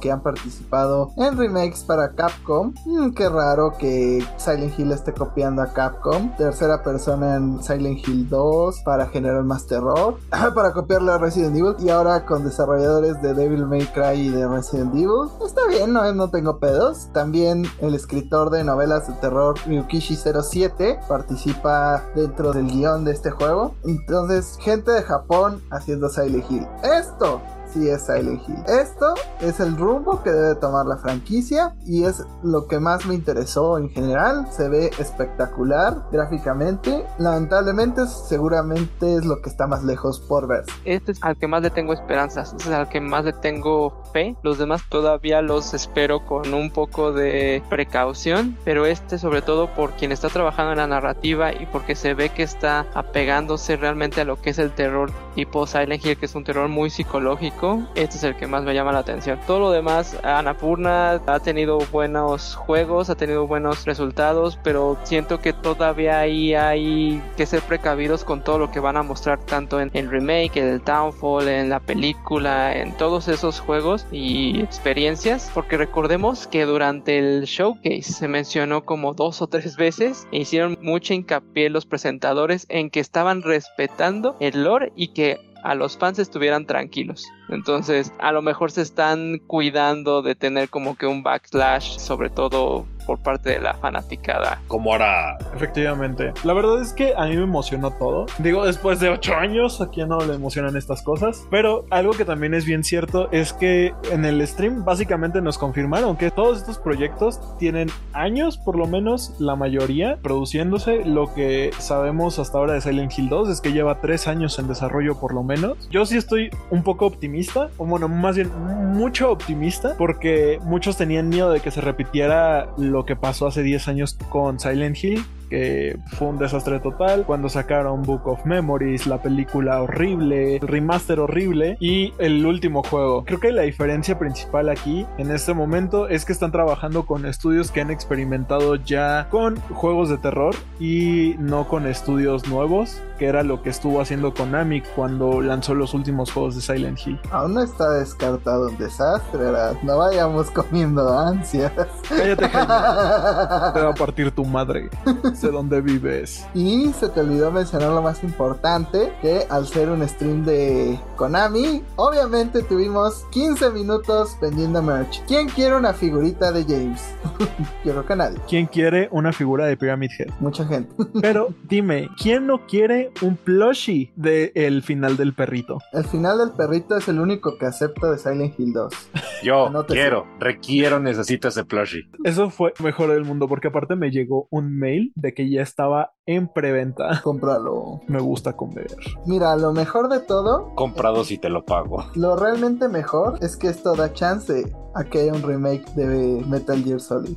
que han participado en remakes para Capcom. Mm, qué raro que Silent Hill esté copiando a Capcom. Tercera persona en Silent Hill 2 para generar más terror. para copiarle a Resident Evil. Y ahora con desarrolladores de Devil May Cry y de Resident Evil. Está bien, no, no tengo pedos. También el escritor de novelas de terror Ryukishi07 participa dentro del guion de este juego. Entonces, gente de Japón haciendo Silent Hill. Esto sí es Silent Hill. Esto es el rumbo que debe tomar la franquicia y es lo que más me interesó en general. Se ve espectacular gráficamente. Lamentablemente, seguramente es lo que está más lejos por ver. Este es al que más le tengo esperanzas, este es al que más le tengo fe. Los demás todavía los espero con un poco de precaución, pero este sobre todo por quien está trabajando en la narrativa y porque se ve que está apegándose realmente a lo que es el terror tipo Silent Hill, que es un terror muy psicológico. Este es el que más me llama la atención. Todo lo demás, Anapurna ha tenido buenos juegos, ha tenido buenos resultados, pero siento que todavía ahí hay que ser precavidos con todo lo que van a mostrar tanto en el remake, en el Downfall, en la película, en todos esos juegos y experiencias, porque recordemos que durante el showcase se mencionó como dos o tres veces e hicieron mucha hincapié los presentadores en que estaban respetando el lore y que a los fans estuvieran tranquilos. Entonces, a lo mejor se están cuidando de tener como que un backslash, sobre todo por parte de la fanaticada. Como ahora. Efectivamente. La verdad es que a mí me emocionó todo. Digo, después de ocho años, a quien no le emocionan estas cosas. Pero algo que también es bien cierto es que en el stream básicamente nos confirmaron que todos estos proyectos tienen años, por lo menos la mayoría, produciéndose. Lo que sabemos hasta ahora de Silent Hill 2 es que lleva tres años en desarrollo, por lo menos. Yo sí estoy un poco optimista, o bueno, más bien mucho optimista, porque muchos tenían miedo de que se repitiera lo que pasó hace 10 años con Silent Hill, que fue un desastre total. Cuando sacaron Book of Memories, la película horrible, el remaster horrible y el último juego. Creo que la diferencia principal aquí en este momento es que están trabajando con estudios que han experimentado ya con juegos de terror y no con estudios nuevos, que era lo que estuvo haciendo Konami cuando lanzó los últimos juegos de Silent Hill. Aún no está descartado un desastre. No vayamos comiendo ansias. Cállate, Jaime. Te va a partir tu madre. sé dónde vives. Y se te olvidó mencionar lo más importante, que al ser un stream de Konami, obviamente tuvimos 15 minutos vendiendo merch. ¿Quién quiere una figurita de James? Yo creo que nadie. ¿Quién quiere una figura de Pyramid Head? Mucha gente. Pero dime, ¿quién no quiere un plushie del el final del perrito? El final del perrito es el único que acepto de Silent Hill 2. Yo Anótese. quiero, requiero, necesito ese plushie. Eso fue mejor del mundo porque aparte me llegó un mail de que ya estaba en preventa. Cómpralo. Me gusta comer. Mira, lo mejor de todo, Comprado si te lo pago. lo realmente mejor es que esto da chance a que haya un remake de Metal Gear Solid.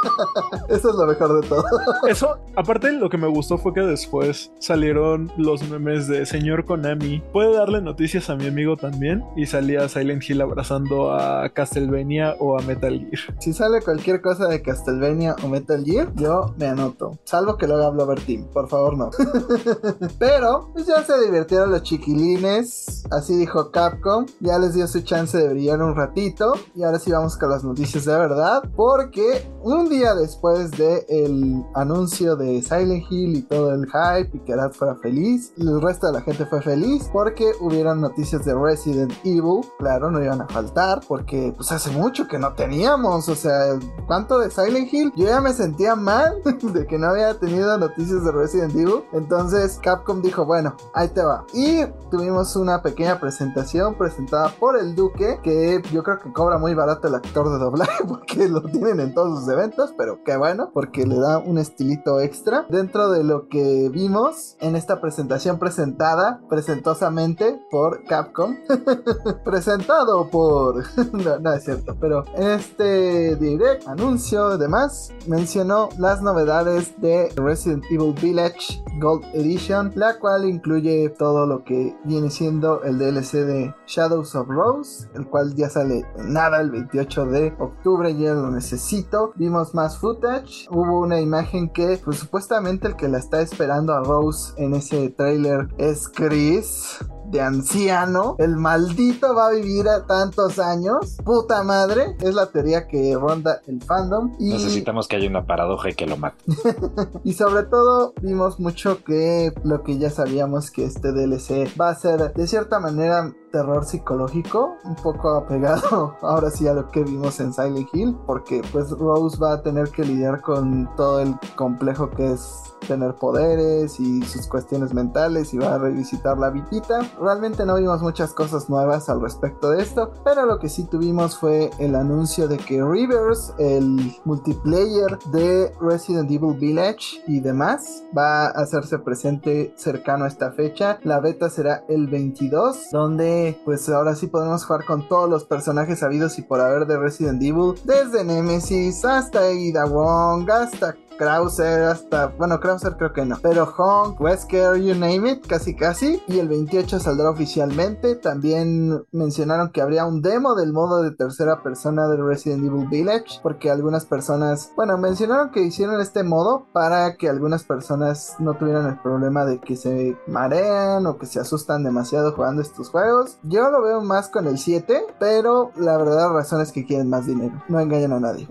Eso es lo mejor de todo. Eso, aparte lo que me gustó fue que después salieron los memes de señor Konami. ¿Puede darle noticias a mi amigo también? Y salía Silent Hill abrazando a Castlevania o a Metal Gear. Si sale cualquier cosa de Castlevania o Metal Gear, yo me anoto. Salvo que lo haga Blover Team, por favor no. Pero, pues ya se divirtieron los chiquilines. Así dijo Capcom. Ya les dio su chance de brillar un ratito. Y ahora sí vamos con las noticias de verdad. Porque un día después de el anuncio de Silent Hill y todo el hype y que Arad fuera feliz, el resto de la gente fue feliz porque hubieron noticias de Resident Evil. Claro, no iban a faltar porque pues hace mucho que no teníamos. O sea, ¿cuánto de Silent Hill? Yo ya me sentía mal de que no había tenido noticias de Resident Evil. Entonces Capcom dijo, bueno, ahí te va. Y tuvimos una pequeña presentación presentada por el Duque, que yo creo que cobra muy barato el actor de doblaje porque lo tienen en todos sus eventos, pero qué bueno, porque le da un estilito extra. Dentro de lo que vimos en esta presentación presentada presentosamente por Capcom, presentado por... no, es cierto, pero en este direct, anuncio demás, mencionó las novedades de Resident Evil Village Gold Edition, la cual incluye todo lo que viene siendo el DLC de Shadows of Rose, el cual ya sale en el 28 de octubre, ya lo necesito. Vimos más footage, hubo una imagen que pues supuestamente el que la está esperando a Rose en ese trailer es Chris de anciano. El maldito va a vivir a tantos años. Puta madre. Es la teoría que ronda el fandom. Y, Necesitamos que haya una paradoja y que lo mate. y sobre todo vimos mucho que lo que ya sabíamos que este DLC va a ser de cierta manera terror psicológico, un poco apegado ahora sí a lo que vimos en Silent Hill, porque pues Rose va a tener que lidiar con todo el complejo que es tener poderes y sus cuestiones mentales y va a revisitar la vitita. Realmente no vimos muchas cosas nuevas al respecto de esto, pero lo que sí tuvimos fue el anuncio de que Rivers, el multiplayer de Resident Evil Village y demás, va a hacerse presente cercano a esta fecha. La beta será el 22, donde pues ahora sí podemos jugar con todos los personajes habidos y por haber de Resident Evil, desde Nemesis hasta Ida Wong, hasta Krauser, hasta, bueno, Krauser creo que no, pero Honk, Wesker, you name it, casi casi. Y el 28 saldrá oficialmente. También mencionaron que habría un demo del modo de tercera persona de Resident Evil Village, porque algunas personas, bueno, mencionaron que hicieron este modo para que algunas personas no tuvieran el problema de que se marean o que se asustan demasiado jugando estos juegos. Yo lo veo más con el 7, pero la verdadera razón es que quieren más dinero. No engañan a nadie.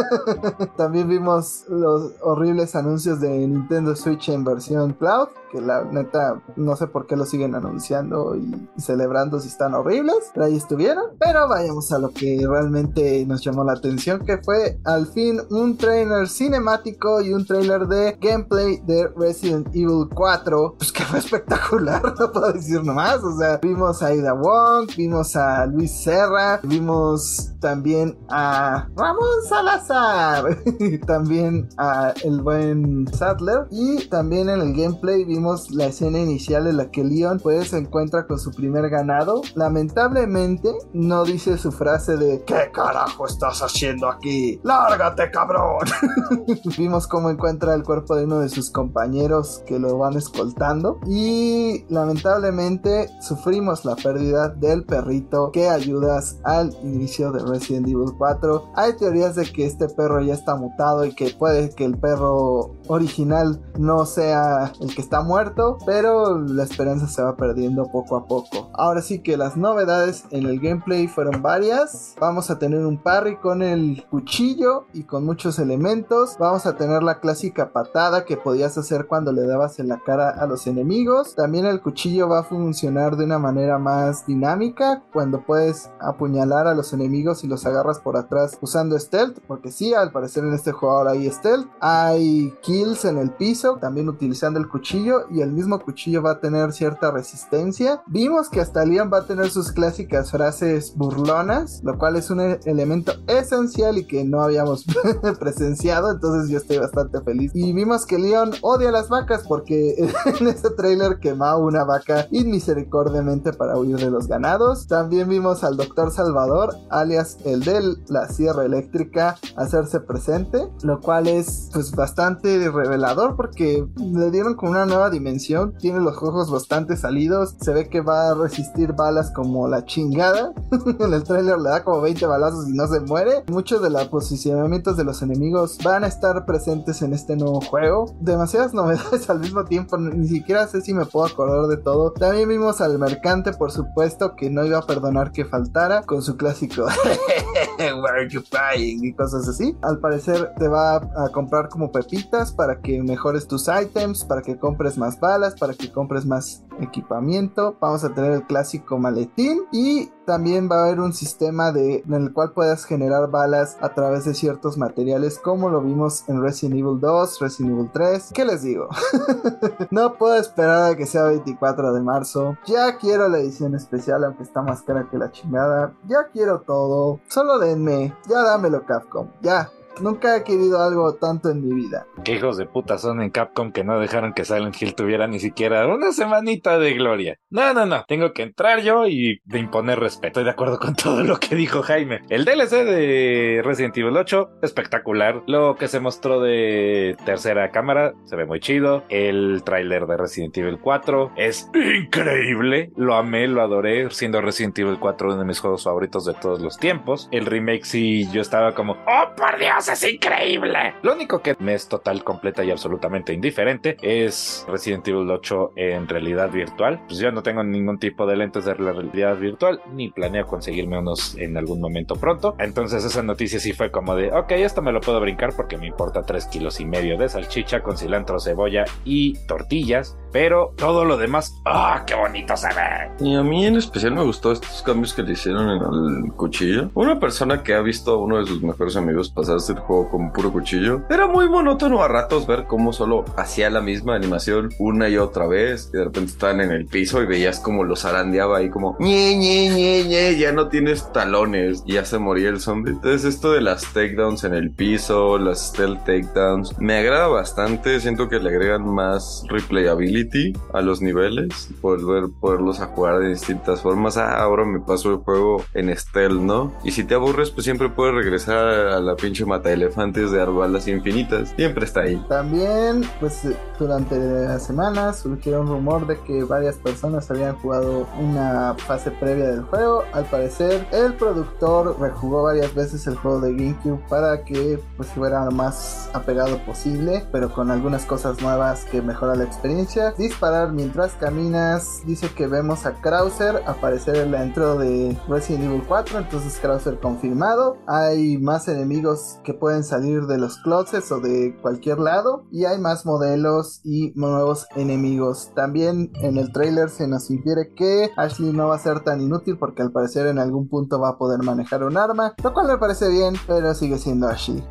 También vimos los horribles anuncios de Nintendo Switch en versión cloud, que la neta no sé por qué lo siguen anunciando y, celebrando si están horribles, pero ahí estuvieron. Pero vayamos a lo que realmente nos llamó la atención, que fue al fin un trailer cinemático y un trailer de gameplay de Resident Evil 4, pues que fue espectacular, no puedo decir nomás, o sea, vimos a Ida Wong, vimos a Luis Serra, vimos también a Ramón Salazar, también a el buen Sadler. Y también en el gameplay vimos la escena inicial en la que Leon pues se encuentra con su primer ganado. Lamentablemente no dice su frase de ¿Qué carajo estás haciendo aquí? ¡Lárgate, cabrón! vimos cómo encuentra el cuerpo de uno de sus compañeros que lo van escoltando y lamentablemente sufrimos la pérdida del perrito que ayudas al inicio de Resident Evil 4. Hay teorías de que este perro ya está mutado y que puede que el perro original no sea el que está muerto, pero la esperanza se va perdiendo poco a poco. Ahora sí que las novedades en el gameplay fueron varias. Vamos a tener un parry con el cuchillo y con muchos elementos. Vamos a tener la clásica patada que podías hacer cuando le dabas en la cara a los enemigos. También el cuchillo va a funcionar de una manera más dinámica cuando puedes apuñalar a los enemigos y los agarras por atrás usando stealth, porque sí, al parecer en este jugador hay stealth. Hay kills en el piso, también utilizando el cuchillo y el mismo cuchillo va a tener cierta resistencia. Vimos que hasta Leon va a tener sus clásicas frases burlonas, lo cual es un e- elemento esencial y que no habíamos presenciado, entonces yo estoy bastante feliz. Y vimos que Leon odia las vacas porque en ese trailer quemaba una vaca inmisericordiamente para huir de los ganados. También vimos al doctor Salvador, alias el de la sierra eléctrica, hacerse presente, lo cual es pues bastante revelador porque le dieron como una nueva dimensión, tiene los ojos bastante salidos, se ve que va a resistir balas como la chingada. en el trailer le da como 20 balazos y no se muere. Muchos de los posicionamientos de los enemigos van a estar presentes en este nuevo juego. Demasiadas novedades al mismo tiempo, ni siquiera sé si me puedo acordar de todo. También vimos al mercante, por supuesto, que no iba a perdonar que faltara con su clásico Where are you buying? y cosas así. Al parecer te va a comprar como pepitas para que mejores tus items, para que compres más balas, para que compres más equipamiento. Vamos a tener el clásico maletín y también va a haber un sistema de, en el cual puedas generar balas a través de ciertos materiales como lo vimos en Resident Evil 2, Resident Evil 3. ¿Qué les digo? no puedo esperar a que sea 24 de marzo. Ya quiero la edición especial aunque está más cara que la chingada. Ya quiero todo. Solo denme. Ya dámelo Capcom. Ya. Nunca he querido algo tanto en mi vida. Qué hijos de puta son en Capcom que no dejaron que Silent Hill tuviera ni siquiera una semanita de gloria. No, no, no. Tengo que entrar yo y de imponer respeto. Estoy de acuerdo con todo lo que dijo Jaime. El DLC de Resident Evil 8, espectacular. Lo que se mostró de tercera cámara, se ve muy chido. El tráiler de Resident Evil 4 es increíble. Lo amé, lo adoré, siendo Resident Evil 4 uno de mis juegos favoritos de todos los tiempos. El remake sí, yo estaba como, ¡Oh, por Dios! Es increíble. Lo único que me es total, completa y absolutamente indiferente es Resident Evil 8 en realidad virtual. Pues yo no tengo ningún tipo de lentes de realidad virtual, ni planeo conseguirme unos en algún momento pronto. Entonces esa noticia sí fue como de, ok, esto me lo puedo brincar porque me importa 3 kilos y medio de salchicha con cilantro, cebolla y tortillas. Pero todo lo demás, ¡ah, qué bonito se ve! Y a mí en especial me gustó estos cambios que le hicieron en el cuchillo. Una persona que ha visto a uno de sus mejores amigos pasarse el juego con puro cuchillo, era muy monótono a ratos ver cómo solo hacía la misma animación una y otra vez. Y de repente estaban en el piso y veías como los arandeaba ahí como ñe, ñe, ñe, ñe, ya no tienes talones y ya se moría el zombie. Entonces esto de las takedowns en el piso, las stealth takedowns, me agrada bastante. Siento que le agregan más replayability a los niveles, volver poderlos a jugar de distintas formas. Ah, ahora me paso el juego en stealth, ¿no? Y si te aburres, pues siempre puedes regresar a la pinche mata elefantes de dar balas infinitas. Siempre está ahí. También, pues durante las semanas surgió un rumor de que varias personas habían jugado una fase previa del juego. Al parecer, el productor rejugó varias veces el juego de GameCube para que pues fuera lo más apegado posible, pero con algunas cosas nuevas que mejora la experiencia. Disparar mientras caminas. Dice que vemos a Krauser aparecer en la intro de Resident Evil 4. Entonces Krauser confirmado. Hay más enemigos que pueden salir de los closets o de cualquier lado. Y hay más modelos y nuevos enemigos. También en el trailer se nos infiere que Ashley no va a ser tan inútil porque al parecer en algún punto va a poder manejar un arma. Lo cual me parece bien, pero sigue siendo Ashley.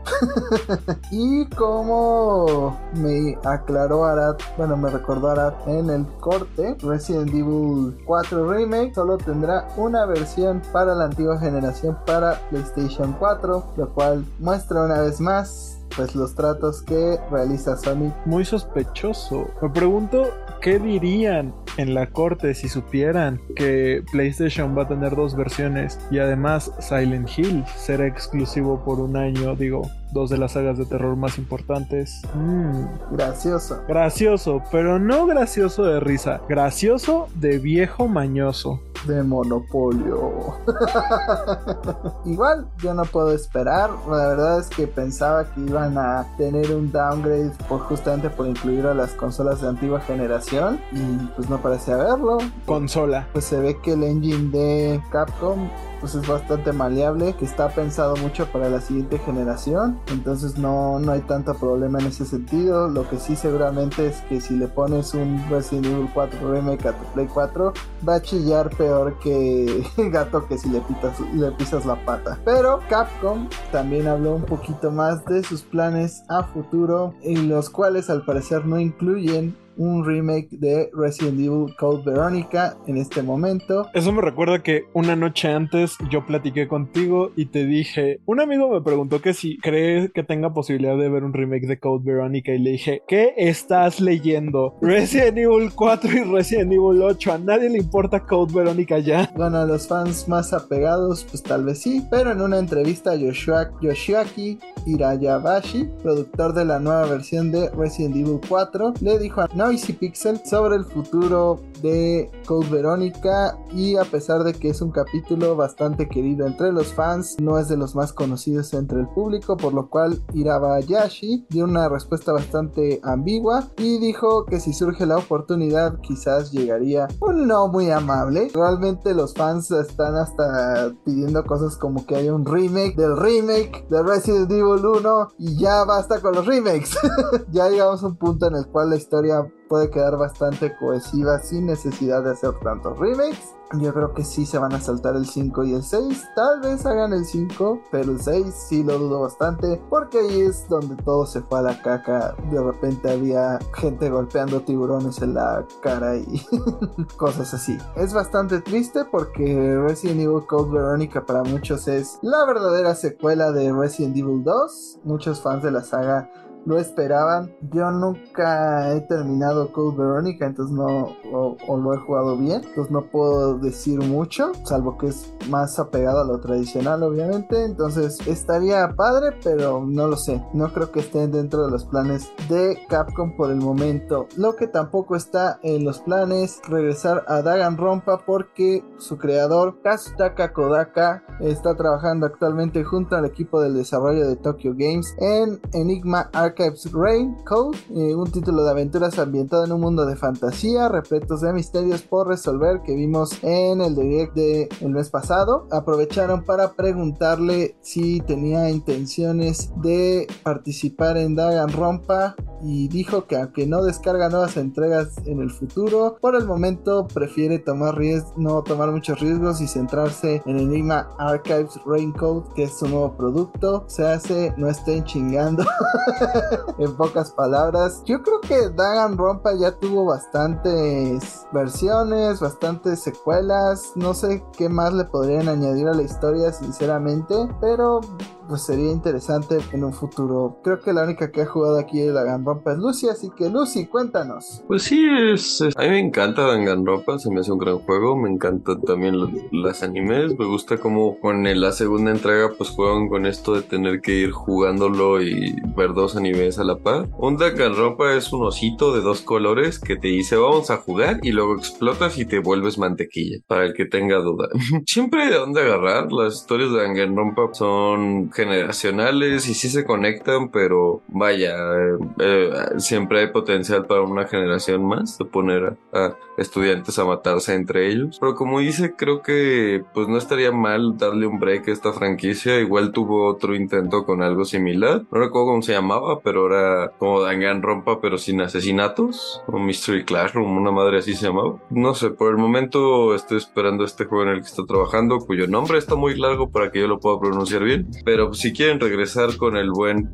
y como me aclaró Arad, bueno, me recordó Arad en el corte, Resident Evil 4 Remake solo tendrá una versión para la antigua generación para PlayStation 4, lo cual muestra una vez más pues los tratos que realiza Sony. Muy sospechoso. Me pregunto qué dirían en la corte si supieran que PlayStation va a tener dos versiones y además Silent Hill será exclusivo por un año, digo, dos de las sagas de terror más importantes. Mm, Gracioso. gracioso, pero no gracioso de risa, gracioso de viejo mañoso. de Monopolio. Igual yo no puedo esperar, la verdad es que pensaba que iban a tener un downgrade por justamente por incluir a las consolas de antigua generación y pues no parece haberlo. Consola. Pues se ve que el engine de Capcom pues es bastante maleable, que está pensado mucho para la siguiente generación, entonces no, no hay tanto problema en ese sentido. Lo que sí seguramente es que si le pones un Resident Evil 4 Remake a Play 4, va a chillar peor que gato que si le, pitas, le pisas la pata. Pero Capcom también habló un poquito más de sus planes a futuro, en los cuales al parecer no incluyen un remake de Resident Evil Code Veronica en este momento. Eso me recuerda que una noche antes yo platiqué contigo y te dije, un amigo me preguntó que si crees que tenga posibilidad de ver un remake de Code Veronica y le dije, ¿qué estás leyendo? Resident Evil 4 y Resident Evil 8, a nadie le importa Code Veronica ya. Bueno, a los fans más apegados, pues tal vez sí, pero en una entrevista a Yoshua, Yoshiaki Hirayabashi, productor de la nueva versión de Resident Evil 4, le dijo a Noisy Pixel sobre el futuro de Code Veronica y a pesar de que es un capítulo bastante querido entre los fans, no es de los más conocidos entre el público, por lo cual Irabayashi dio una respuesta bastante ambigua y dijo que si surge la oportunidad quizás llegaría un no muy amable. Realmente los fans están hasta pidiendo cosas como que haya un remake del remake de Resident Evil 1 y ya basta con los remakes. ya llegamos a un punto en el cual la historia puede quedar bastante cohesiva sin necesidad de hacer tantos remakes. Yo creo que sí se van a saltar el 5 y el 6. Tal vez hagan el 5, pero el 6 sí lo dudo bastante. Porque ahí es donde todo se fue a la caca. De repente había gente golpeando tiburones en la cara y cosas así. Es bastante triste porque Resident Evil Code Veronica para muchos es la verdadera secuela de Resident Evil 2. Muchos fans de la saga lo esperaban. Yo nunca he terminado Code Veronica, entonces no, o, lo he jugado bien, entonces no puedo decir mucho, salvo que es más apegado a lo tradicional, obviamente. Entonces estaría padre, pero no lo sé. No creo que estén dentro de los planes de Capcom por el momento. Lo que tampoco está en los planes, regresar a Rompa porque su creador, Kazutaka Kodaka, está trabajando actualmente junto al equipo del desarrollo de Tokyo Games en Enigma Archives Rain Code, eh, un título de aventuras ambientado en un mundo de fantasía, repletos de misterios por resolver que vimos en el direct del el mes pasado. Aprovecharon para preguntarle si tenía intenciones de participar en Rompa y dijo que aunque no descarga nuevas entregas en el futuro, por el momento prefiere tomar riesgos, no tomar muchos riesgos y centrarse en Enigma Archives Code que es su nuevo producto. Se hace, no estén chingando. en pocas palabras. Yo creo que Rompa ya tuvo bastantes versiones, bastantes secuelas. No sé qué más le podrían añadir a la historia, sinceramente. Pero pues sería interesante en un futuro. Creo que la única que ha jugado aquí de Danganronpa es Lucy, así que Lucy, cuéntanos. Pues sí, es, a mí me encanta Danganronpa, se me hace un gran juego, me encantan también las animes, me gusta como con la segunda entrega pues juegan con esto de tener que ir jugándolo y ver dos animes a la par. Un Danganronpa es un osito de dos colores que te dice vamos a jugar y luego explotas y te vuelves mantequilla, para el que tenga duda. Siempre de dónde agarrar, las historias de Danganronpa son generacionales y sí se conectan, pero vaya, eh, eh, siempre hay potencial para una generación más de poner a, estudiantes a matarse entre ellos. Pero como dice, creo que pues no estaría mal darle un break a esta franquicia. Igual tuvo otro intento con algo similar. No recuerdo cómo se llamaba, pero era como Danganronpa, pero sin asesinatos. O Mystery Classroom, una madre así se llamaba. No sé, por el momento estoy esperando este juego en el que está trabajando, cuyo nombre está muy largo para que yo lo pueda pronunciar bien. Pero si quieren regresar con el buen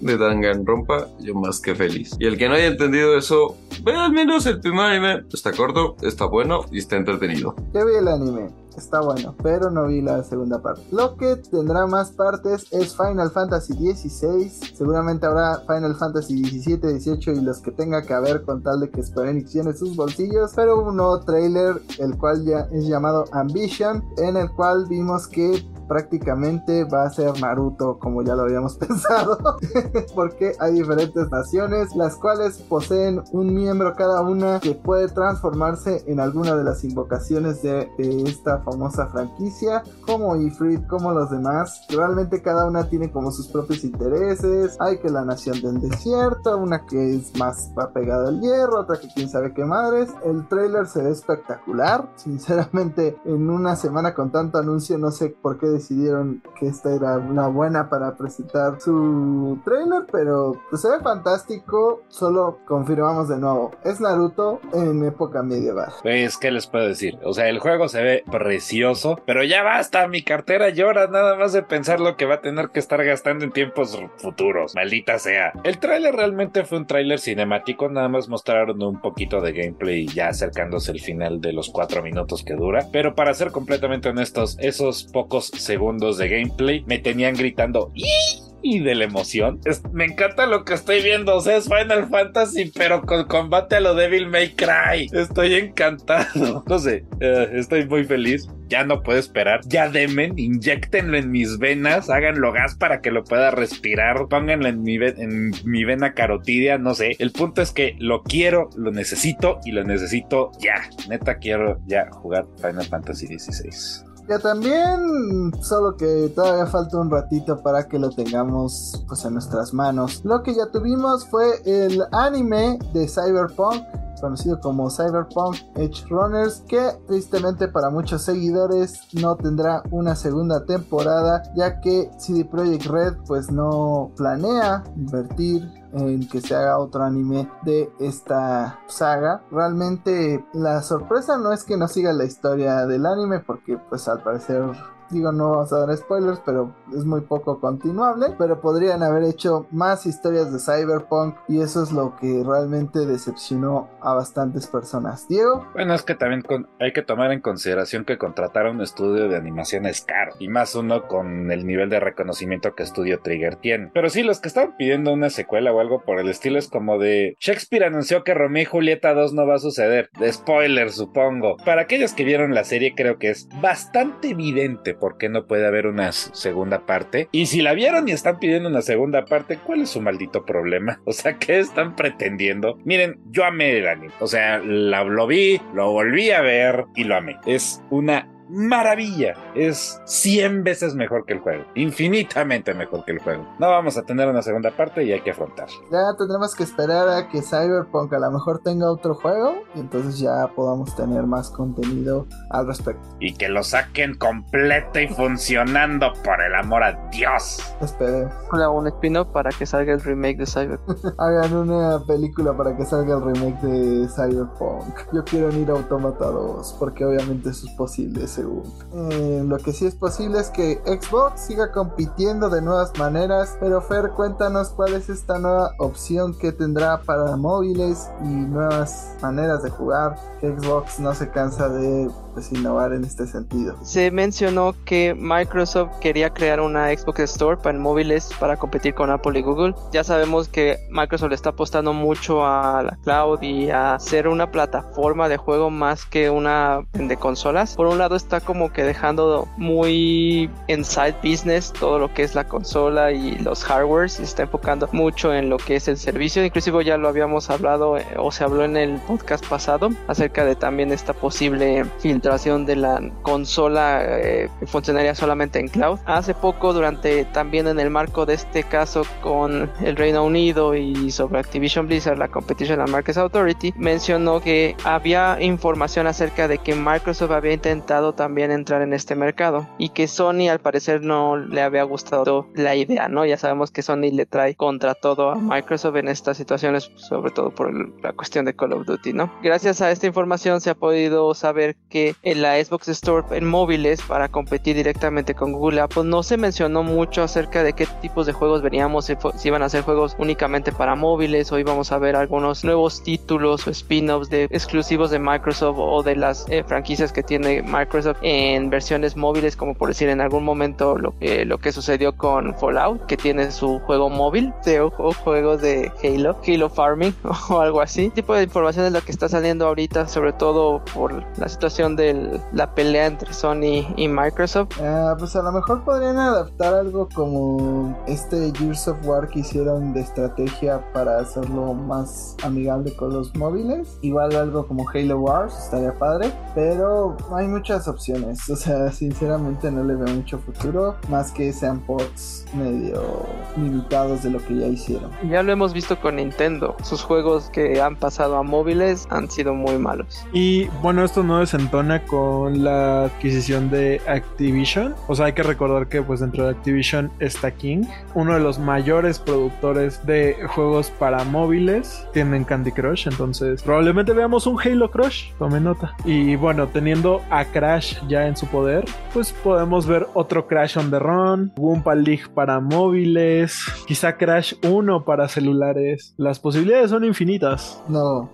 de Danganronpa, yo más que feliz. Y el que no haya entendido eso, ve al menos el primer anime. Está corto, está bueno y está entretenido. Ya vi el anime está bueno, pero no vi la segunda parte. Lo que tendrá más partes es Final Fantasy XVI, seguramente habrá Final Fantasy XVII, XVIII y los que tenga que haber con tal de que Square Enix tiene sus bolsillos, pero un nuevo trailer, el cual ya es llamado Ambition, en el cual vimos que prácticamente va a ser Naruto como ya lo habíamos pensado, porque hay diferentes naciones las cuales poseen un miembro cada una que puede transformarse en alguna de las invocaciones de, de esta famosa franquicia, como Ifrit, como los demás. Realmente cada una tiene como sus propios intereses. Hay que la nación del desierto, una que es más apegada al hierro, otra que quién sabe qué madres. El trailer se ve espectacular. Sinceramente, en una semana con tanto anuncio, no sé por qué decidieron que esta era una buena para presentar su trailer, pero pues, se ve fantástico. Solo confirmamos de nuevo, es Naruto en época medieval. Pues, ¿qué les puedo decir? O sea, el juego se ve precioso, pero ya basta, mi cartera llora nada más de pensar lo que va a tener que estar gastando en tiempos futuros. Maldita sea. El tráiler realmente fue un tráiler cinemático, nada más mostraron un poquito de gameplay ya acercándose el final de los cuatro minutos que dura. Pero para ser completamente honestos, esos pocos segundos de gameplay me tenían gritando y de la emoción. me encanta lo que estoy viendo. O sea, es Final Fantasy, pero con combate a lo Devil May Cry. Estoy encantado. No sé, eh, estoy muy feliz. Ya no puedo esperar. Ya demen, inyectenlo en mis venas, háganlo gas para que lo pueda respirar, pónganlo en mi, en mi vena carotidia, no sé. El punto es que lo quiero, lo necesito y lo necesito ya. Neta, quiero ya jugar Final Fantasy XVI. Que también, solo que todavía falta un ratito para que lo tengamos pues en nuestras manos. Lo que ya tuvimos fue el anime de Cyberpunk conocido como Cyberpunk Edge Runners, que tristemente para muchos seguidores no tendrá una segunda temporada, ya que CD Projekt Red pues no planea invertir en que se haga otro anime de esta saga. Realmente la sorpresa no es que no siga la historia del anime porque pues al parecer Digo, no vamos a dar spoilers, pero es muy poco continuable. Pero podrían haber hecho más historias de Cyberpunk y eso es lo que realmente decepcionó a bastantes personas. Diego. Bueno, es que también hay que tomar en consideración que contratar un estudio de animación es caro. Y más uno con el nivel de reconocimiento que Estudio Trigger tiene. Pero sí, los que estaban pidiendo una secuela o algo por el estilo es como de Shakespeare anunció que Romeo y Julieta 2 no va a suceder. De spoiler, supongo. Para aquellos que vieron la serie, creo que es bastante evidente por qué no puede haber una segunda parte. Y si la vieron y están pidiendo una segunda parte, ¿cuál es su maldito problema? O sea, ¿qué están pretendiendo? Miren, yo amé el anime. O sea, lo vi, lo volví a ver y lo amé. Es una maravilla. Es 100 veces mejor que el juego. Infinitamente mejor que el juego. No vamos a tener una segunda parte y hay que afrontar. Ya tendremos que esperar a que Cyberpunk a lo mejor tenga otro juego y entonces ya podamos tener más contenido al respecto. Y que lo saquen completo y funcionando por el amor a Dios. Hagan un spin-off para que salga el remake de Cyberpunk. Hagan una película para que salga el remake de Cyberpunk. Yo quiero ir a Automata 2 porque obviamente eso es posible eh, lo que sí es posible es que Xbox siga compitiendo de nuevas maneras, pero Fer, cuéntanos cuál es esta nueva opción que tendrá para móviles y nuevas maneras de jugar que Xbox no se cansa de pues, innovar en este sentido. Se mencionó que Microsoft quería crear una Xbox Store para móviles para competir con Apple y Google. Ya sabemos que Microsoft le está apostando mucho a la cloud y a ser una plataforma de juego más que una de consolas. Por un lado está como que dejando muy en side business todo lo que es la consola y los hardwares y está enfocando mucho en lo que es el servicio. Inclusive ya lo habíamos hablado eh, o se habló en el podcast pasado acerca de también esta posible filtración de la consola eh, que funcionaría solamente en cloud. Hace poco durante también en el marco de este caso con el Reino Unido y sobre Activision Blizzard, la Competition and Markets Authority, mencionó que había información acerca de que Microsoft había intentado también entrar en este mercado y que Sony al parecer no le había gustado la idea, ¿no? Ya sabemos que Sony le trae contra todo a Microsoft en estas situaciones, sobre todo por la cuestión de Call of Duty, ¿no? Gracias a esta información se ha podido saber que en la Xbox Store en móviles para competir directamente con Google Apple no se mencionó mucho acerca de qué tipos de juegos veníamos, si, iban a ser juegos únicamente para móviles o íbamos a ver algunos nuevos títulos o spin-offs de exclusivos de Microsoft o de las eh, franquicias que tiene Microsoft Microsoft en versiones móviles, como por decir en algún momento lo que, lo que sucedió con Fallout, que tiene su juego móvil de o, juegos de Halo, Halo Farming o algo así. Este tipo de información es lo que está saliendo ahorita, sobre todo por la situación de la pelea entre Sony y Microsoft. Ah, pues a lo mejor podrían adaptar algo como este Gears of War que hicieron de estrategia para hacerlo más amigable con los móviles. Igual algo como Halo Wars, estaría padre, pero hay muchas opciones. O sea, sinceramente no le veo mucho futuro, más que sean ports medio limitados de lo que ya hicieron. Ya lo hemos visto con Nintendo. Sus juegos que han pasado a móviles han sido muy malos. Y bueno, esto no desentona con la adquisición de Activision. O sea, hay que recordar que pues dentro de Activision está King, uno de los mayores productores de juegos para móviles. Tienen Candy Crush, entonces probablemente veamos un Halo Crush. Tome nota. Y bueno, teniendo a Crash ya en su poder, pues podemos ver otro Crash on the Run, Wumpa League para móviles, quizá Crash 1 para celulares. Las posibilidades son infinitas. No.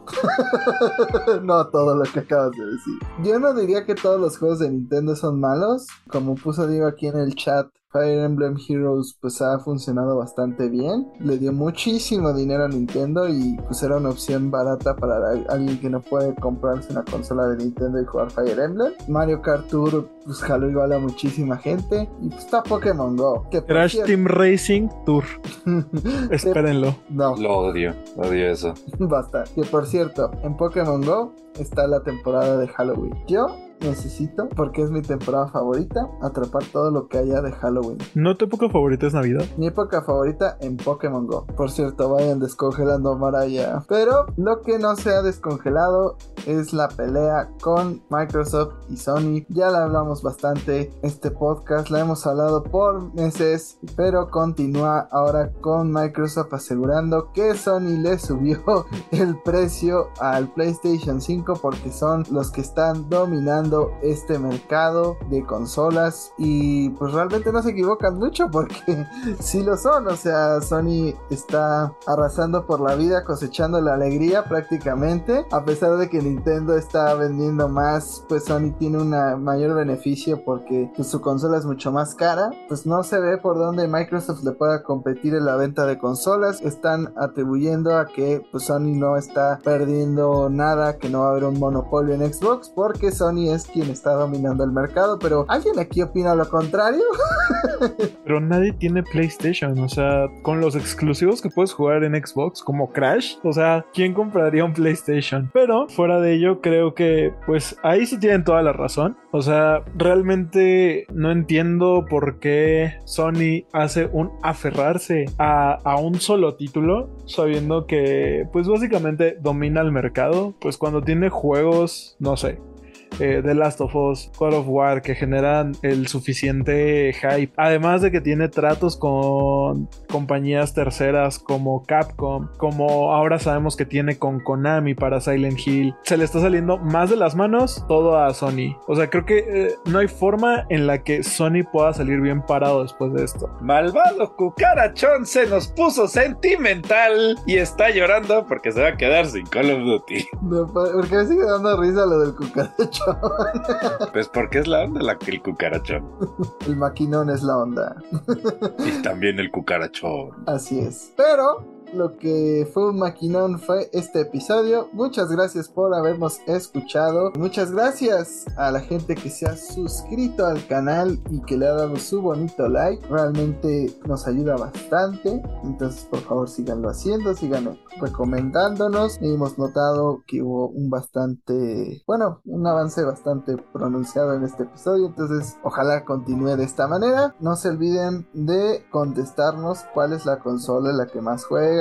no todo lo que acabas de decir. Yo no diría que todos los juegos de Nintendo son malos. Como puso Diego aquí en el chat, Fire Emblem Heroes pues ha funcionado bastante bien. Le dio muchísimo dinero a Nintendo y pues era una opción barata para alguien que no puede comprarse una consola de Nintendo y jugar Fire Emblem. Mario Kart Tour pues jaló igual a muchísima gente y pues está Pokémon Go. Que Crash Team Racing Tour. Espérenlo. No. Lo odio, odio eso. Basta. Que por cierto, en Pokémon Go está la temporada de Halloween. Yo necesito, porque es mi temporada favorita, atrapar todo lo que haya de Halloween. ¿No tu época favorita es Navidad? Mi época favorita en Pokémon Go. Por cierto, vayan descongelando Maraya. Pero lo que no se ha descongelado es la pelea con Microsoft y Sony. Ya la hablamos bastante este podcast, la hemos hablado por meses, pero continúa ahora con Microsoft asegurando que Sony le subió el precio al PlayStation 5 porque son los que están dominando este mercado de consolas y pues realmente no se equivocan mucho porque sí lo son, o sea, Sony está arrasando por la vida, cosechando la alegría prácticamente, a pesar de que Nintendo está vendiendo más, pues Sony tiene un mayor beneficio porque pues, su consola es mucho más cara, pues no se ve por dónde Microsoft le pueda competir en la venta de consolas, están atribuyendo a que pues Sony no está perdiendo nada, que no va a haber un monopolio en Xbox porque Sony es quien está dominando el mercado, pero ¿alguien aquí opina lo contrario? pero nadie tiene PlayStation, o sea, con los exclusivos que puedes jugar en Xbox, como Crash, o sea, ¿quién compraría un PlayStation? Pero fuera de ello, creo que pues ahí sí tienen toda la razón. O sea, realmente no entiendo por qué Sony hace un aferrarse a, a un solo título, sabiendo que pues básicamente domina el mercado, pues cuando tiene juegos, no sé, eh, The Last of Us, God of War, que generan el suficiente hype. Además de que tiene tratos con compañías terceras como Capcom, como ahora sabemos que tiene con Konami para Silent Hill. Se le está saliendo más de las manos todo a Sony. O sea, creo que eh, no hay forma en la que Sony pueda salir bien parado después de esto. Malvado cucarachón se nos puso sentimental y está llorando porque se va a quedar sin Call of Duty. porque me sigue dando risa lo del Pues porque es la onda la, que el cucarachón. El maquinón es la onda. Y también el cucarachón. Así es. Pero lo que fue un maquinón fue este episodio. Muchas gracias por habernos escuchado. Muchas gracias a la gente que se ha suscrito al canal y que le ha dado su bonito like. Realmente nos ayuda bastante. Entonces por favor síganlo haciendo, sigan recomendándonos. Hemos notado que hubo un bastante, bueno, un avance bastante pronunciado en este episodio. Entonces ojalá continúe de esta manera. No se olviden de contestarnos cuál es la consola en la que más juega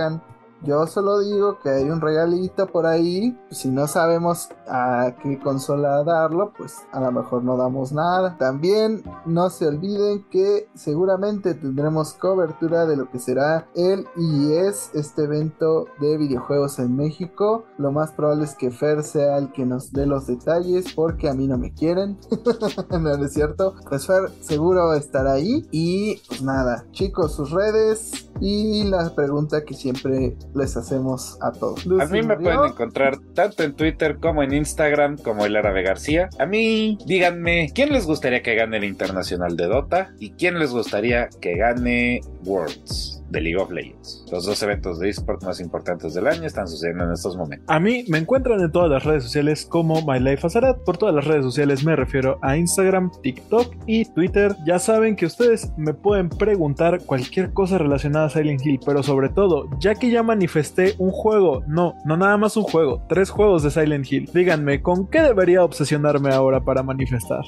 yo solo digo que hay un regalito por ahí. Si no sabemos a qué consola darlo, pues a lo mejor no damos nada. También no se olviden que seguramente tendremos cobertura de lo que será el IES, este evento de videojuegos en México. Lo más probable es que Fer sea el que nos dé los detalles porque a mí no me quieren. no es cierto. Pues Fer seguro estará ahí. Y pues nada, chicos, sus redes y la pregunta que siempre les hacemos a todos. A mí me pueden encontrar tanto en Twitter como en Instagram como el Árabe García. A mí, díganme, ¿quién les gustaría que gane el Internacional de Dota? ¿Y quién les gustaría que gane Worlds? De League of Legends. Los dos eventos de esports más importantes del año están sucediendo en estos momentos. A mí me encuentran en todas las redes sociales como My Life Por todas las redes sociales me refiero a Instagram, TikTok y Twitter. Ya saben que ustedes me pueden preguntar cualquier cosa relacionada a Silent Hill, pero sobre todo, ya que ya manifesté un juego, no, no nada más un juego, tres juegos de Silent Hill. Díganme, ¿con qué debería obsesionarme ahora para manifestar?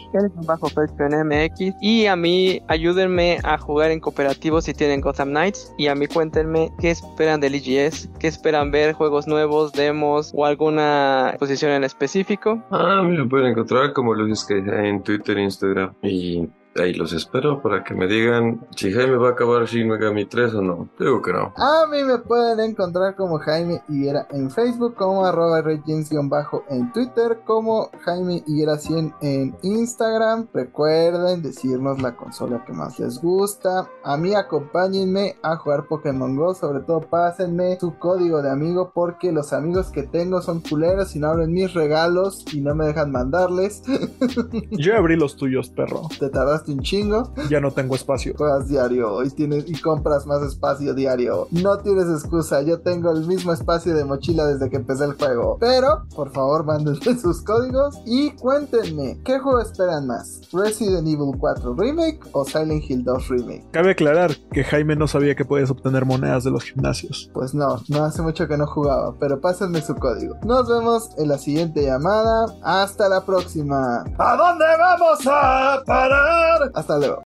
bajo en MX y a mí ayúdenme a jugar en cooperativo si tienen Gotham Knights y a mí cuéntenme qué esperan del EGS, qué esperan ver, juegos nuevos, demos o alguna exposición en específico. Ah, me pueden encontrar como Luis que en Twitter e Instagram ahí los espero para que me digan si Jaime va a acabar Shin Megami 3 o no. Digo que no. A mí me pueden encontrar como Jaime Higuera en Facebook, como arroba bajo en Twitter, como Jaime Higuera 100 en Instagram. Recuerden decirnos la consola que más les gusta. A mí acompáñenme a jugar Pokémon Go, sobre todo pásenme su código de amigo porque los amigos que tengo son culeros y no abren mis regalos y no me dejan mandarles. Yo abrí los tuyos, perro. Te tardas un chingo. Ya no tengo espacio. Juegas diario y, tienes, y compras más espacio diario. No tienes excusa, yo tengo el mismo espacio de mochila desde que empecé el juego. Pero, por favor, mándenme sus códigos y cuéntenme, ¿qué juego esperan más? ¿Resident Evil 4 Remake o Silent Hill 2 Remake? Cabe aclarar que Jaime no sabía que podías obtener monedas de los gimnasios. Pues no, no hace mucho que no jugaba, pero pásenme su código. Nos vemos en la siguiente llamada. Hasta la próxima. ¿A dónde vamos a parar? Hasta luego.